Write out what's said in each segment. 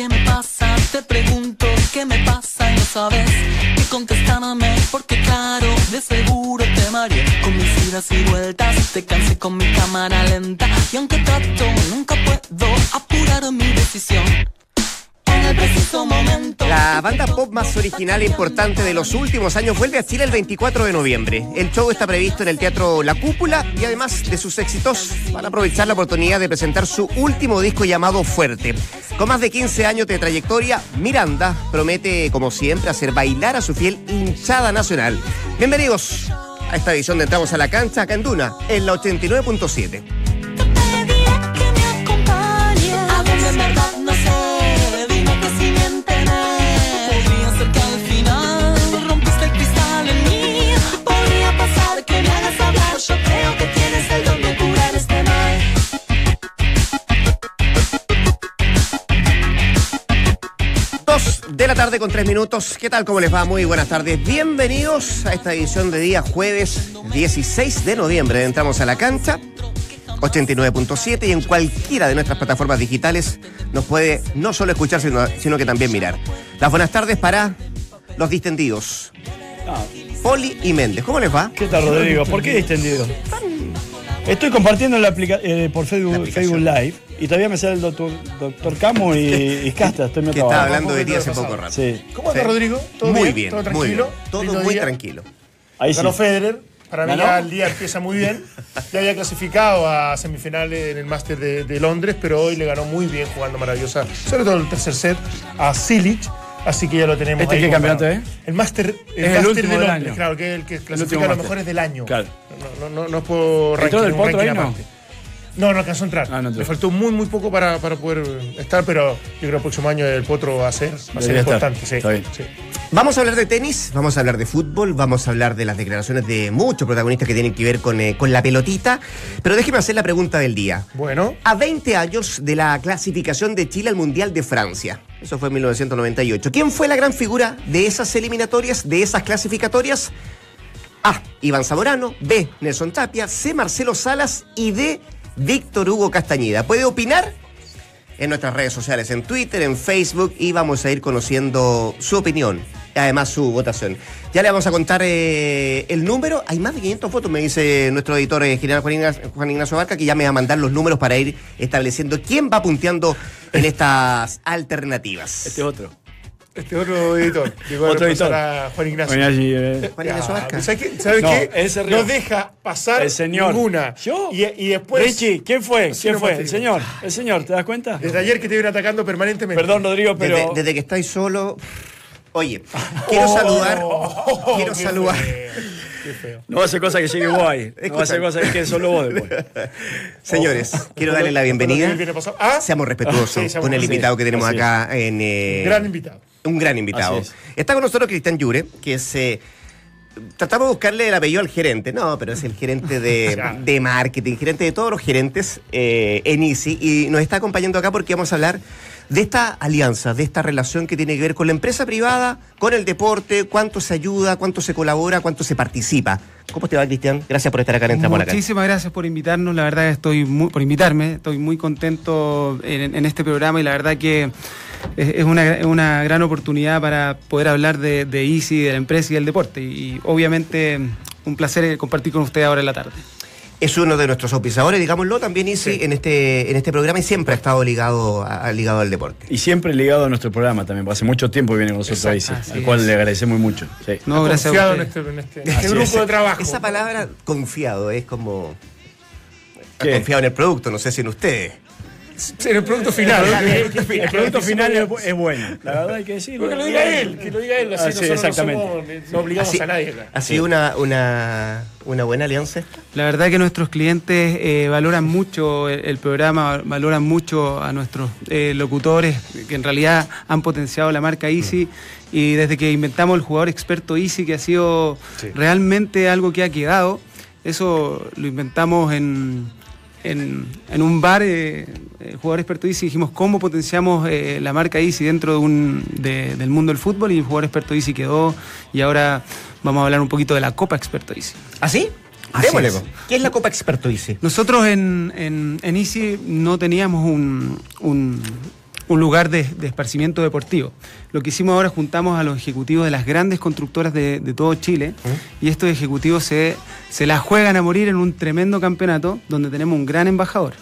¿qué me pasa? Te pregunto, ¿qué me pasa? Y no sabes qué contestarme, porque claro, de seguro te mareé con mis idas y vueltas. Te cansé con mi cámara lenta, y aunque trato, nunca puedo apurar mi decisión. La banda pop más original e importante de los últimos años vuelve a Chile el 24 de noviembre. El show está previsto en el Teatro La Cúpula y además de sus éxitos van a aprovechar la oportunidad de presentar su último disco llamado Fuerte. Con más de 15 años de trayectoria, Miranda promete, como siempre, hacer bailar a su fiel hinchada nacional. Bienvenidos a esta edición de Entramos a la Cancha acá en Duna, en la 89.7. de la tarde con tres minutos. ¿Qué tal? ¿Cómo les va? Muy buenas tardes. Bienvenidos a esta edición de día jueves 16 de noviembre. Entramos a la cancha. 89.7 y en cualquiera de nuestras plataformas digitales nos puede no solo escuchar, sino, sino que también mirar. Las buenas tardes para los distendidos. Poli y Méndez. ¿Cómo les va? ¿Qué tal, Rodrigo? ¿Por qué distendido? Estoy compartiendo la eh, por. Facebook Live y todavía me sale el doctor, doctor Camo y, y Casta. Estoy Que estaba hablando de ti hace poco rato. Sí, ¿Cómo anda Sí. Rodrigo? ¿Todo muy bien? bien, ¿Todo muy tranquilo? bien. Todo Lindo muy día. tranquilo. ahí sí. Federer. Para mí ya el día empieza muy bien. Ya había clasificado a semifinales en el Máster de, de Londres, pero hoy le ganó muy bien jugando maravillosa. Sobre todo el tercer set a Silic. Así que ya lo tenemos ¿Este ahí qué campeonato es? El Máster Es el último de del Londres, año. claro, que es el que clasifica a los mejores del año. Claro. No, no, no, no es por ¿Entró ranking, del un Potro ranking ahí, no? aparte. No, no alcanzó a entrar. Ah, no entró. Le faltó muy, muy poco para, para poder estar, pero yo creo que el próximo año el Potro va a ser, va a ser importante. Sí, Está bien. sí. Vamos a hablar de tenis, vamos a hablar de fútbol, vamos a hablar de las declaraciones de muchos protagonistas que tienen que ver con, eh, con la pelotita. Pero déjeme hacer la pregunta del día. Bueno, A 20 años de la clasificación de Chile al Mundial de Francia. Eso fue en 1998. ¿Quién fue la gran figura de esas eliminatorias, de esas clasificatorias? A. Iván Zamorano. B. Nelson Tapia. C. Marcelo Salas. Y D. Víctor Hugo Castañeda. ¿Puede opinar? En nuestras redes sociales, en Twitter, en Facebook, y vamos a ir conociendo su opinión. y Además, su votación. Ya le vamos a contar eh, el número. Hay más de 500 votos, me dice nuestro editor eh, general Juan Ignacio, Juan Ignacio Barca, que ya me va a mandar los números para ir estableciendo quién va punteando en estas alternativas. Este es otro. Este otro editor. Llegó Otro editor. a Juan Ignacio. Eh, Juan Ignacio Barca. ¿Sabes qué? ¿Sabes No, qué? deja pasar El señor. ninguna. ¿Yo? Y, y después. Richie, ¿quién fue? ¿Quién fue? El señor. El señor, ¿te das cuenta? Desde ayer que te vienen atacando permanentemente. Perdón, Rodrigo, pero. Desde, desde que estoy solo. Oye, quiero Oh, saludar. oh, quiero saludar. feo, Qué feo. No va a ser cosa que llegue vos ahí. No va a ser cosa que solo vos después. Señores, quiero darle la bienvenida. Ah, Seamos respetuosos Sí, seamos con el invitado que tenemos Así es. acá en. eh, gran invitado. Un gran invitado. Es. Está con nosotros Cristian Yure, que es. eh, tratamos de buscarle el apellido al gerente. No, pero es el gerente de, de marketing, gerente de todos los gerentes eh, en Easy. Y nos está acompañando acá porque vamos a hablar de esta alianza, de esta relación que tiene que ver con la empresa privada, con el deporte, cuánto se ayuda, cuánto se colabora, cuánto se participa. ¿Cómo te va, Cristian? Gracias por estar acá en Entramos. Muchísimas gracias por invitarnos, la verdad que estoy muy, por invitarme, estoy muy contento en, en este programa y la verdad que es, es una, es una gran oportunidad para poder hablar de, de Easy, de la empresa y del deporte y, obviamente un placer compartir con ustedes ahora en la tarde. Es uno de nuestros auspiciadores, digámoslo, también Easy en, este, en este programa y siempre ha estado ligado, a- ligado al deporte. Y siempre ligado a nuestro programa también, porque hace mucho tiempo que viene con nosotros sí, así al cual es. le agradecemos mucho. sí. No, gracias a Confiado en este, en este, en este grupo es. de trabajo. Esa palabra confiado es como. ¿Qué? Confiado en el producto, no sé si en ustedes. En el producto final. El producto final es, bu- es bueno, la verdad hay que decirlo. Que lo diga él, que lo diga él. Así Ah, sí, nosotros exactamente. No, somos- no obligamos Así- a nadie acá. ¿Ha sido una, una, una buena alianza esta? La verdad que nuestros clientes eh, valoran mucho el, el programa, valoran mucho a nuestros eh, locutores, que en realidad han potenciado la marca Easy. Y desde que inventamos el jugador experto Easy, que ha sido realmente algo que ha quedado, eso lo inventamos en, en, en un bar, eh, el jugador experto Easy, dijimos cómo potenciamos eh, la marca Easy dentro de un, de- del mundo del fútbol y el jugador experto Easy quedó. Y ahora vamos a hablar un poquito de la Copa Experto Easy. ¿Así? Así Démosle, es. po. ¿Qué es la Copa Experto Easy? Nosotros en, en, en Easy no teníamos un, un- un lugar de, de esparcimiento deportivo. Lo que hicimos ahora es juntamos a los ejecutivos de las grandes constructoras de, de todo Chile y estos ejecutivos se, se la juegan a morir en un tremendo campeonato donde tenemos un gran embajador.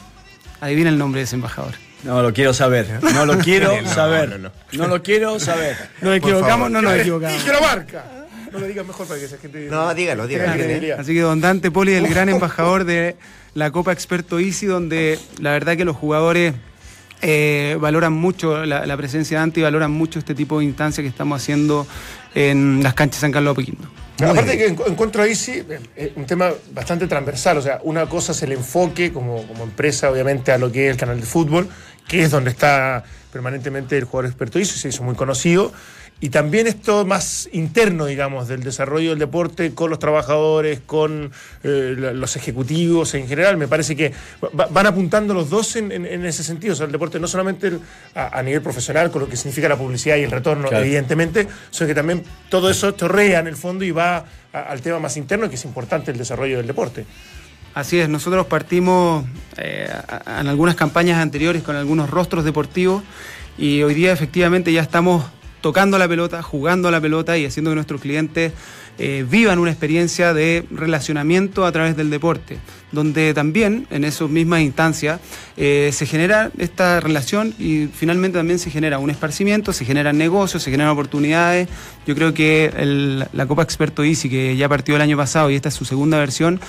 Adivina el nombre de ese embajador. No lo quiero saber. No lo quiero No, saber. no, no. No lo quiero saber. Nos equivocamos, no nos equivocamos. Dije la marca. No lo digas mejor para que esa gente. No, dígalo, dígalo. Credibilidad. Así que don Dante Poli es el gran embajador de la Copa Experto Easy, donde la verdad que los jugadores eh, valoran mucho la, la presencia de Dante y valoran mucho este tipo de instancias que estamos haciendo en las canchas San Carlos de Apoquindo. Aparte que en- encuentro ahí sí eh, eh, un tema bastante transversal, o sea, una cosa es el enfoque como, como empresa, obviamente, a lo que es el canal de fútbol, que es donde está permanentemente el jugador experto y se hizo muy conocido, y también esto más interno, digamos, del desarrollo del deporte con los trabajadores, con eh, los ejecutivos en general. Me parece que va- van apuntando los dos en, en- en ese sentido. O sea, el deporte no solamente el- a, a nivel profesional, con lo que significa la publicidad y el retorno, Claro. evidentemente, sino que también todo eso torrea en el fondo y va a- al tema más interno, que es importante el desarrollo del deporte. Así es, nosotros partimos eh, en algunas campañas anteriores con algunos rostros deportivos y hoy día efectivamente ya estamos tocando la pelota, jugando la pelota y haciendo que nuestros clientes eh, vivan una experiencia de relacionamiento a través del deporte, donde también en esas mismas instancias eh, se genera esta relación y finalmente también se genera un esparcimiento, se generan negocios, se generan oportunidades. Yo creo que la Copa Experto Easy, que ya partió el año pasado y esta es su segunda versión,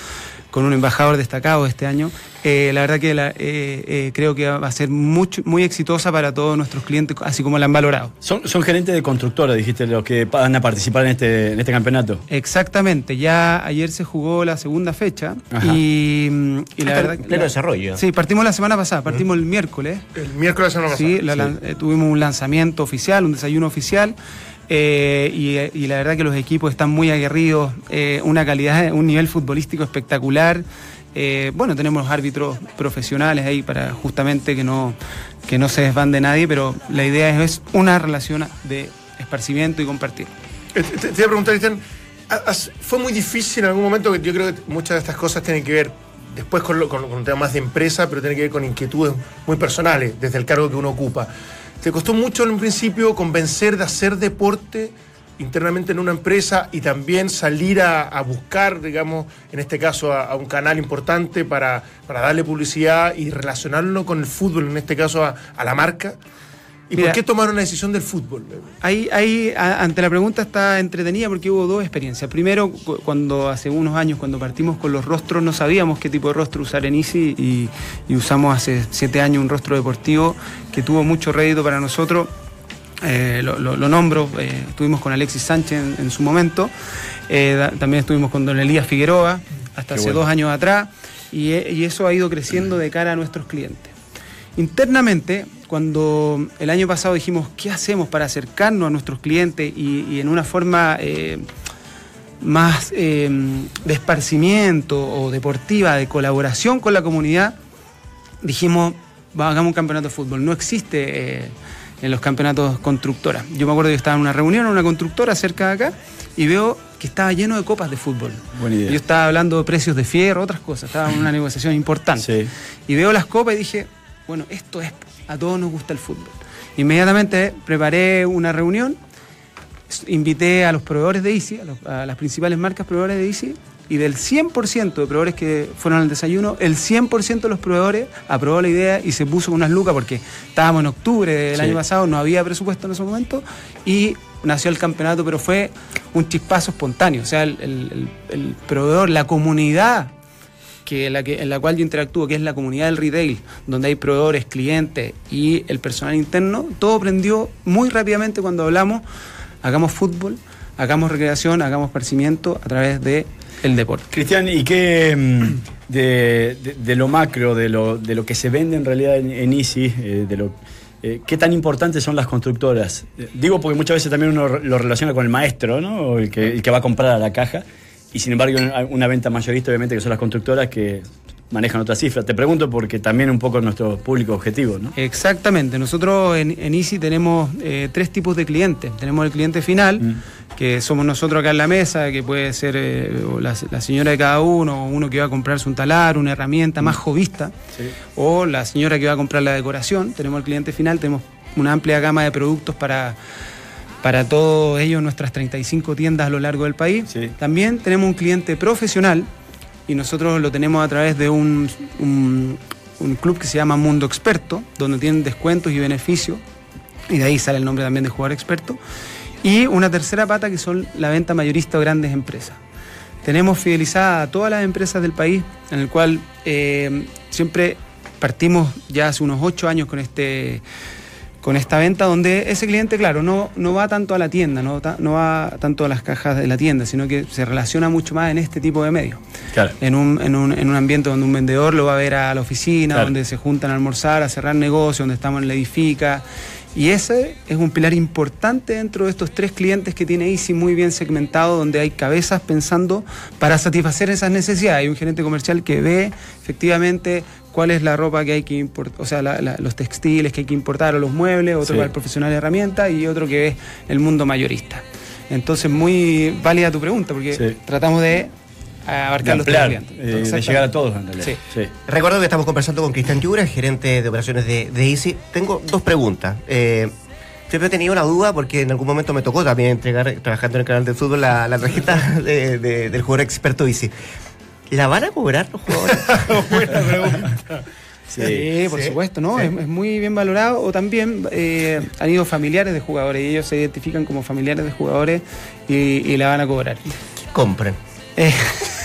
con un embajador destacado este año. Eh, la verdad que la- eh, eh, creo que va a ser mucho, muy exitosa para todos nuestros clientes, así como la han valorado. Son, son gerentes de constructora, dijiste, los que van a participar en este, en este campeonato. Exactamente, ya ayer se jugó la segunda fecha Ajá. y, mm, y la Está en verdad que pleno desarrollo. Sí, partimos la semana pasada, partimos el miércoles. El miércoles la semana Sí, pasada. la eh, tuvimos un lanzamiento oficial, un desayuno oficial. eh, y, y la verdad que los equipos están muy aguerridos, eh, una calidad, un nivel futbolístico espectacular. Eh, bueno, tenemos árbitros profesionales ahí para justamente que no, que no se desbande nadie, pero la idea es, una relación de esparcimiento y compartir. Eh, Te, te iba a preguntar, Cristian, ¿has- ¿fue muy difícil en algún momento? que Yo creo que muchas de estas cosas tienen que ver después con, lo- con- con un tema más de empresa, pero tienen que ver con inquietudes muy personales desde el cargo que uno ocupa. ¿Te costó mucho en un principio convencer de hacer deporte internamente en una empresa y también salir a, a buscar, digamos, en este caso a, a un canal importante para, para darle publicidad y relacionarlo con el fútbol, en este caso a, a la marca? ¿Y Mira. por qué tomar una decisión del fútbol? Ahí, ahí ante la pregunta está entretenida porque hubo dos experiencias. Primero, cu- cuando hace unos años, cuando partimos con los rostros, no sabíamos qué tipo de rostro usar en Easy y, y usamos hace siete años un rostro deportivo que tuvo mucho rédito para nosotros. Eh, lo, lo- lo nombro, eh, estuvimos con Alexis Sánchez en, en su momento, Eh, da- también estuvimos con Don Elías Figueroa hasta Qué hace bueno. dos años atrás y, y eso ha ido creciendo de cara a nuestros clientes. Internamente, cuando el año pasado dijimos, ¿qué hacemos para acercarnos a nuestros clientes y, y en una forma más de esparcimiento o deportiva, de colaboración con la comunidad? Dijimos, "Va, hagamos un campeonato de fútbol. No existe en los campeonatos constructoras. Yo me acuerdo que estaba en una reunión en una constructora cerca de acá y veo que estaba lleno de copas de fútbol. Buena idea. Yo estaba hablando de precios de fierro, otras cosas, estaba en una negociación importante. Sí. Y veo las copas y dije, bueno, esto es, a todos nos gusta el fútbol. Inmediatamente preparé una reunión, invité a los proveedores de Easy, a, los- a las principales marcas proveedores de Easy, y del 100% de proveedores que fueron al desayuno, el 100% de los proveedores aprobó la idea y se puso unas lucas porque estábamos en octubre del Sí. año pasado, no había presupuesto en ese momento, y nació el campeonato, pero fue un chispazo espontáneo. O sea, el, el- el- el proveedor, la comunidad que la que, en la cual yo interactúo, que es la comunidad del retail, donde hay proveedores, clientes y el personal interno, todo prendió muy rápidamente cuando hablamos, hagamos fútbol, hagamos recreación, hagamos esparcimiento a través de el deporte. Cristian, ¿y qué mm, de, de- lo macro, de lo, de lo que se vende en realidad en, en eh, de lo, eh, qué tan importantes son las constructoras? Eh, Digo porque muchas veces también uno lo relaciona con el maestro, ¿no? El que, el que va a comprar a la caja. Y sin embargo, una venta mayorista, obviamente, que son las constructoras que manejan otras cifras. Te pregunto porque también un poco nuestro público objetivo, ¿no? Exactamente, nosotros en, en Easy tenemos eh, tres tipos de clientes. Tenemos el cliente final, Mm. que somos nosotros acá en la mesa, que puede ser eh, la, la señora de cada uno, o uno que va a comprarse un talar, una herramienta más jovista, Sí. o la señora que va a comprar la decoración. Tenemos el cliente final, tenemos una amplia gama de productos para, para todos ellos, nuestras 35 tiendas a lo largo del país. Sí. También tenemos un cliente profesional y nosotros lo tenemos a través de un, un- club que se llama Mundo Experto, donde tienen descuentos y beneficios, y de ahí sale el nombre también de jugador experto. Y una tercera pata que son la venta mayorista o grandes empresas. Tenemos fidelizada a todas las empresas del país, en el cual eh, siempre partimos ya hace unos ocho años con este con esta venta donde ese cliente, claro, no, no va tanto a la tienda, no, no va tanto a las cajas de la tienda, sino que se relaciona mucho más en este tipo de medios. Claro. En un, en, un, en un ambiente donde un vendedor lo va a ver a la oficina, Claro. donde se juntan a almorzar, a cerrar negocios, donde estamos en la edifica. Y ese es un pilar importante dentro de estos tres clientes que tiene Easy muy bien segmentado, donde hay cabezas pensando para satisfacer esas necesidades. Hay un gerente comercial que ve efectivamente cuál es la ropa que hay que importar, o sea, la- la- los textiles que hay que importar o los muebles, otro Sí. va el profesional de herramientas y otro que ve el mundo mayorista. Entonces, muy válida tu pregunta, porque Sí. tratamos de abarcar De los tres ampliar, clientes. eh, de llegar a todos en realidad. Sí. Sí. Recuerdo que estamos conversando con Cristian Llura, gerente de operaciones de, de Easy. Tengo dos preguntas. Eh, siempre he tenido una duda porque en algún momento me tocó también entregar, trabajando en el canal de fútbol, la, la tarjeta de- de- del jugador experto Easy. ¿La van a cobrar los jugadores? Buena pregunta. Sí, por Sí, supuesto, ¿no? sí. Es, es muy bien valorado. O también eh, han ido familiares de jugadores y ellos se identifican como familiares de jugadores y, y la van a cobrar. ¿Qué compran? Eh,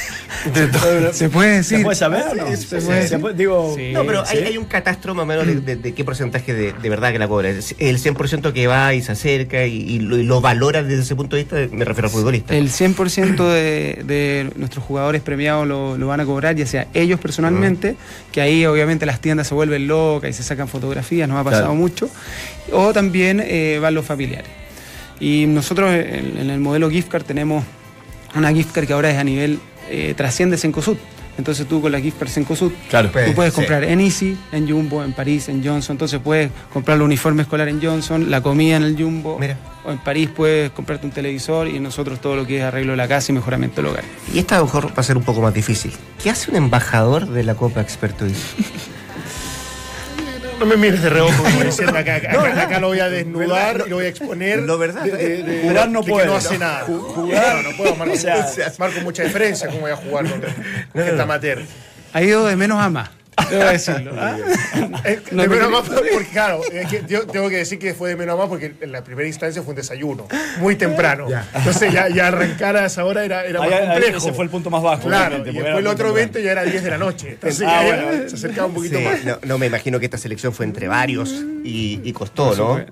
se puede decir. ¿Se puede saber o no? Se Se puede se puede- digo, Sí. No, pero hay, ¿sí? hay un catastro más o menos de, de- de qué porcentaje de, de verdad que la cobra. El 100% que va y se acerca y, y lo, y lo valora desde ese punto de vista, me refiero al futbolista. El 100% de, de nuestros jugadores premiados lo, lo van a cobrar, ya sea ellos personalmente, que ahí obviamente las tiendas se vuelven locas y se sacan fotografías, nos ha pasado Claro. mucho, o también eh, van los familiares. Y nosotros en, en el modelo gift card tenemos una gift card que ahora es a nivel, eh, trasciende Sencosud. Entonces tú con la gift card Sencosud, Claro. Pues, tú puedes sí. comprar en Easy, en Jumbo, en París, en Johnson. Entonces puedes comprar el uniforme escolar en Johnson, la comida en el Jumbo. Mira. O en París puedes comprarte un televisor y nosotros todo lo que es arreglo de la casa y mejoramiento del hogar. Y esta a lo mejor va a ser un poco más difícil. ¿Qué hace un embajador de la Copa Experto Easy? No me mires de reojo como diciendo acá, acá, acá lo voy a desnudar y lo voy a exponer. No, ¿verdad? De, de- de- Jugar no puede. no hace nada. Ju- jugar- No, no puedo, marco, o sea, marco mucha diferencia cómo voy a jugar con gente amateur. Ha ido de menos a más, debo decirlo. ¿ah? No de me menos más, porque claro, es que yo tengo que decir que fue de menos a más porque en la primera instancia fue un desayuno, muy temprano. Entonces ya, ya arrancar a esa hora era, era Ahí- más complejo. ese fue el punto más bajo. Claro, y después el otro muy evento ya era 10 de la noche. Entonces Ah, ya bueno. se acercaba un poquito Sí, más. no, no me imagino que esta selección fue entre varios y, y costó, ¿no?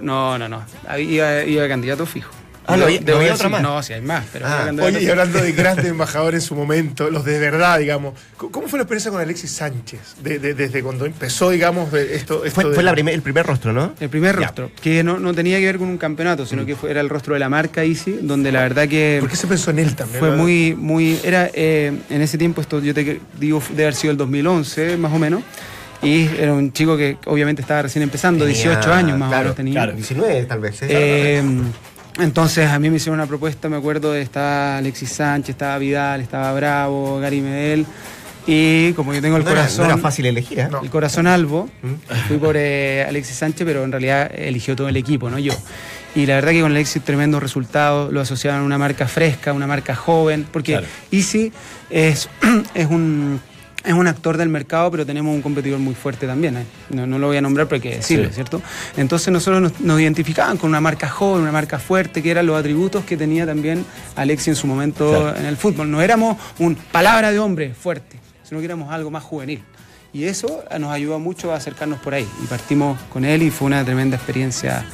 No, no, no. Iba, iba candidato fijo. Ah, no, otra más. No, sí hay más, pero Ah. candidato Oye, y hablando de grandes embajadores en su momento, los de verdad, digamos, ¿cómo fue la experiencia con Alexis Sánchez? De- de- desde cuando empezó, digamos, de esto, esto Fue, de- fue la primer- el primer rostro, ¿no? El primer Ya. rostro, que no, no tenía que ver con un campeonato, sino que fue, era el rostro de la marca Easy, donde la verdad que ¿Por qué se pensó en él también? fue muy, muy, era eh, en ese tiempo, esto yo te digo, debe haber sido el 2011 más o menos, y era un chico que obviamente estaba recién empezando, Tenía, 18 años más o menos tenía. claro. 19 tal vez. ¿eh? Eh, entonces a mí me hicieron una propuesta, me acuerdo, de estaba Alexis Sánchez, estaba Vidal, estaba Bravo, Gary Medel, y como yo tengo el no, era, corazón... no era fácil elegir, ¿eh? No. El corazón albo, ¿Mm? fui por eh, Alexis Sánchez, pero en realidad eligió todo el equipo, no yo. Y la verdad que con Alexis tremendo resultado, lo asociaban a una marca fresca, una marca joven, porque Claro. Easy es, es un es un actor del mercado, pero tenemos un competidor muy fuerte también. ¿eh? No, no lo voy a nombrar, pero hay que decirlo, Sí. ¿cierto? Entonces nosotros nos, nos identificaban con una marca joven, una marca fuerte, que eran los atributos que tenía también Alexis en su momento Claro. en el fútbol. No éramos un palabra de hombre fuerte, sino que éramos algo más juvenil. Y eso nos ayudó mucho a acercarnos por ahí. Y partimos con él y fue una tremenda experiencia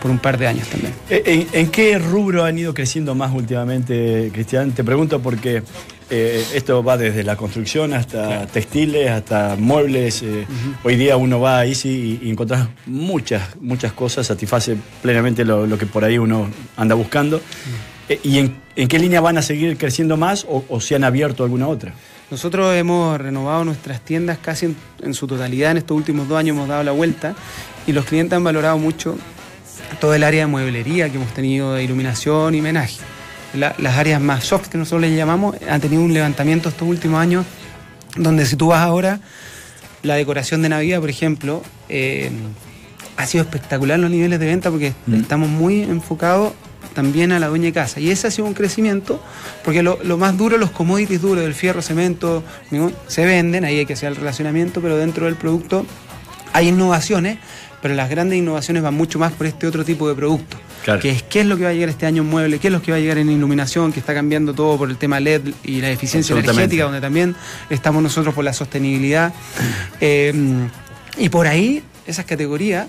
por un par de años también. ¿En, en qué rubro han ido creciendo más últimamente, Cristian? Te pregunto porque eh, esto va desde la construcción hasta textiles, hasta muebles. eh, Hoy día uno va a Easy y, y encontrás muchas, muchas cosas, satisface plenamente lo, lo que por ahí uno anda buscando. Eh, ¿Y en, en qué línea van a seguir creciendo más o, o se han abierto alguna otra? Nosotros hemos renovado nuestras tiendas casi en, en su totalidad. En estos últimos dos años hemos dado la vuelta y los clientes han valorado mucho todo el área de mueblería que hemos tenido, de iluminación y menaje. La- las áreas más soft que nosotros les llamamos han tenido un levantamiento estos últimos años donde si tú vas ahora, la decoración de Navidad, por ejemplo, eh, ha sido espectacular los niveles de venta porque Mm. estamos muy enfocados también a la dueña de casa. Y ese ha sido un crecimiento, porque lo, lo más duro, los commodities duros del fierro, cemento, se venden, ahí hay que hacer el relacionamiento, pero dentro del producto hay innovaciones, pero las grandes innovaciones van mucho más por este otro tipo de producto. Claro. Que es qué es lo que va a llegar este año en muebles, qué es lo que va a llegar en iluminación, que está cambiando todo por el tema LED y la eficiencia energética, donde también estamos nosotros por la sostenibilidad. Eh, y por ahí, esas categorías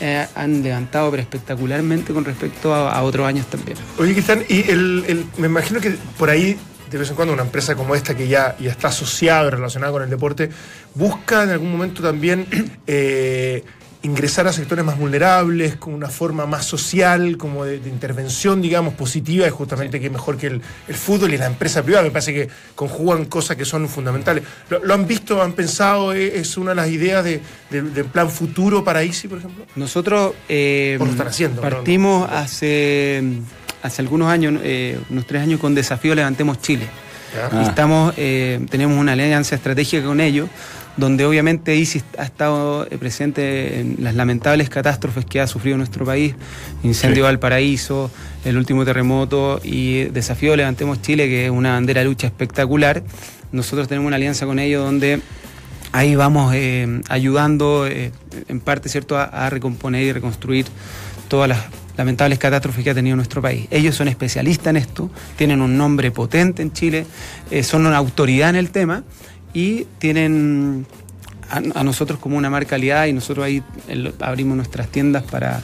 eh, han levantado pero espectacularmente con respecto a, a otros años también. Oye, Cristian, y el, el- me imagino que por ahí, de vez en cuando, una empresa como esta que ya, ya está asociada y relacionada con el deporte, busca en algún momento también eh, ingresar a sectores más vulnerables, con una forma más social, como de, de intervención, digamos, positiva, es justamente que mejor que el, el fútbol y la empresa privada. Me parece que conjugan cosas que son fundamentales. ¿Lo, lo han visto, han pensado? ¿Es es una de las ideas de- de- del plan futuro para ICI, por ejemplo? Nosotros eh, O lo están haciendo, ¿no? partimos hace, hace algunos años, eh, unos tres años, con Desafío Levantemos Chile. Ah. Estamos, eh, tenemos una alianza estratégica con ellos, donde obviamente ICI ha estado eh, presente en las lamentables catástrofes que ha sufrido nuestro país, incendio Sí. de Valparaíso, el último terremoto y Desafío Levantemos Chile, que es una bandera de lucha espectacular. Nosotros tenemos una alianza con ellos donde ahí vamos eh, ayudando eh, en parte cierto a, a recomponer y reconstruir todas las lamentables catástrofes que ha tenido nuestro país. Ellos son especialistas en esto, tienen un nombre potente en Chile, eh, son una autoridad en el tema y tienen a, a nosotros como una marca aliada y nosotros ahí abrimos nuestras tiendas para,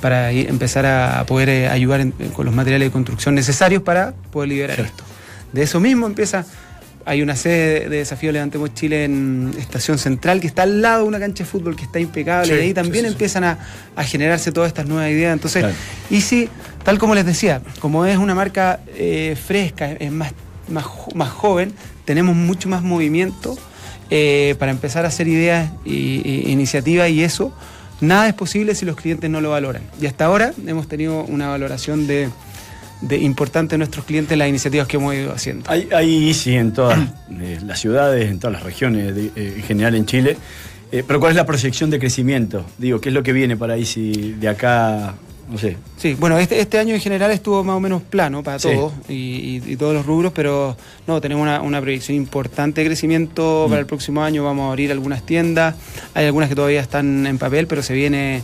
para ir- empezar a poder eh, ayudar en- con los materiales de construcción necesarios para poder liberar esto. De eso mismo empieza, hay una sede de Desafío Levantemos Chile en Estación Central que está al lado de una cancha de fútbol que está impecable Sí, y ahí también sí, sí. empiezan a, a generarse todas estas nuevas ideas. Entonces, Claro. y sí, tal como les decía, como es una marca eh, fresca, es más, más, más joven, tenemos mucho más movimiento eh, para empezar a hacer ideas y iniciativas y eso, nada es posible si los clientes no lo valoran. Y hasta ahora hemos tenido una valoración de, importante de nuestros clientes las iniciativas que hemos ido haciendo. Hay, hay ICI en todas eh, las ciudades, en todas las regiones, de- eh, en general en Chile. Pero ¿cuál es la proyección de crecimiento? Digo, ¿qué es lo que viene para ICI de acá? No sé. Sí, bueno, este, este año en general estuvo más o menos plano para Sí. todos y, y- y todos los rubros, pero no, tenemos una, una proyección importante de crecimiento para el próximo año. Vamos a abrir algunas tiendas, hay algunas que todavía están en papel, pero se viene,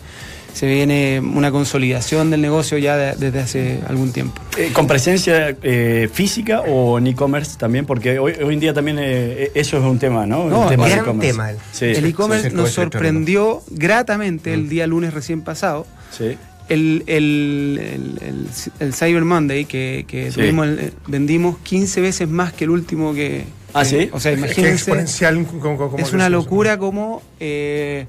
se viene una consolidación del negocio ya de- desde hace algún tiempo. Eh, ¿Con presencia eh, física o en e-commerce también? Porque hoy, hoy en día también eh, eso es un tema, ¿no? No, el tema e-commerce. tema. Sí, el e-commerce sí, nos sorprendió gratamente el día lunes recién pasado. sí. El, el, el, el- el Cyber Monday que, que Sí. tuvimos, el- vendimos 15 veces más que el último que... Ah, ¿sí? O sea, Es que imagínense... exponencial. como- Es una locura como eh,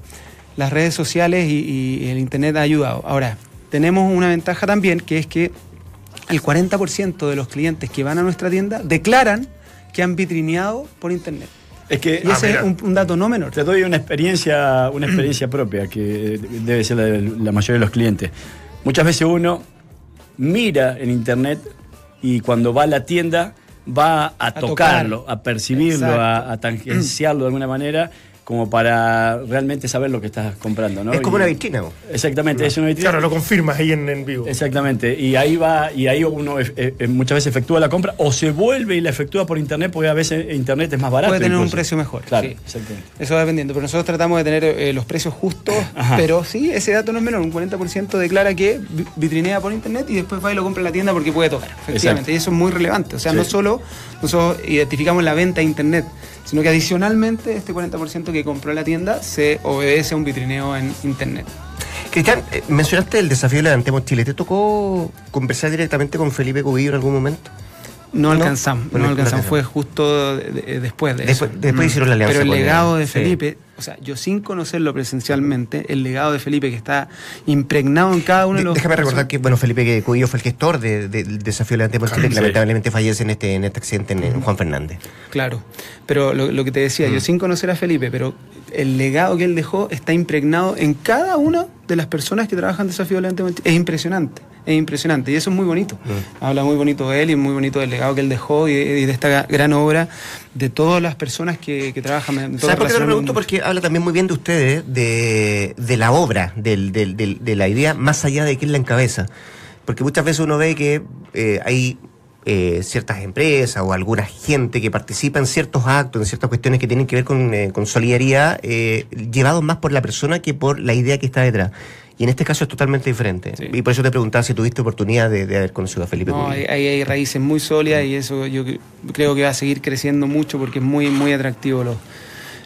las redes sociales y, y el Internet ha ayudado. Ahora, tenemos una ventaja también, que es que el 40% de los clientes que van a nuestra tienda declaran que han vitrineado por Internet. Es que Y Ah, ese mira. es un, un dato no menor. Te doy una experiencia, una experiencia propia que debe ser la, de la mayoría de los clientes. Muchas veces uno mira en internet y cuando va a la tienda va a, tocarlo, tocar. a percibirlo, a tangenciarlo de alguna manera, como para realmente saber lo que estás comprando. ¿no? Es como Y- una vitrina. vos. Exactamente, es una vitrina. Claro, lo confirmas ahí en, en vivo. Exactamente, y ahí va, y ahí uno eh, eh, muchas veces efectúa la compra o se vuelve y la efectúa por internet porque a veces internet es más barato. Puede tener un precio mejor. Claro, sí. exactamente. Eso va dependiendo, pero nosotros tratamos de tener eh, los precios justos, Ajá. pero sí, ese dato no es menor, un 40% declara que vi- vitrinea por internet y después va y lo compra en la tienda porque puede tocar, efectivamente, Exacto. y eso es muy relevante, o sea, Sí. no solo nosotros identificamos la venta a internet, sino que adicionalmente este 40% que compró la tienda se obedece a un vitrineo en internet. Cristian, eh, mencionaste el desafío Levantemos Chile. ¿Te tocó conversar directamente con Felipe Cubillo en algún momento? No, alcanzamos, no no alcanzamos, fue justo de- de- después de Después- eso. después hicieron la alianza Pero el legado de sí. Felipe, o sea, yo sin conocerlo presencialmente, el legado de Felipe que está impregnado en cada uno de De- los... Déjame recordar que bueno Felipe que Cubillo fue el gestor de- de- del desafío Levantemos Chile, que Sí. lamentablemente fallece en este, en este accidente en, en Juan Fernández. Claro, pero lo, lo que te decía, Mm. yo sin conocer a Felipe, pero el legado que él dejó está impregnado en cada una de las personas que trabajan en Desafío Levante. Es impresionante. Es impresionante y eso es muy bonito. Mm. Habla muy bonito de él y muy bonito del legado que él dejó y, y de esta gran obra de todas las personas que, que trabajan en ¿Sabes por qué te lo pregunto? Porque habla también muy bien de ustedes, de, de la obra, del, del- del- de la idea, más allá de quién la encabeza. Porque muchas veces uno ve que eh, hay eh, ciertas empresas o alguna gente que participa en ciertos actos, en ciertas cuestiones que tienen que ver con, eh, con solidaridad, eh, llevados más por la persona que por la idea que está detrás. Y en este caso es totalmente diferente. Sí. Y por eso te preguntaba si tuviste oportunidad de, de haber conocido a Felipe No, Cubillo. hay, hay- raíces muy sólidas y eso yo cre- creo que va a seguir creciendo mucho porque es muy, muy atractivo los,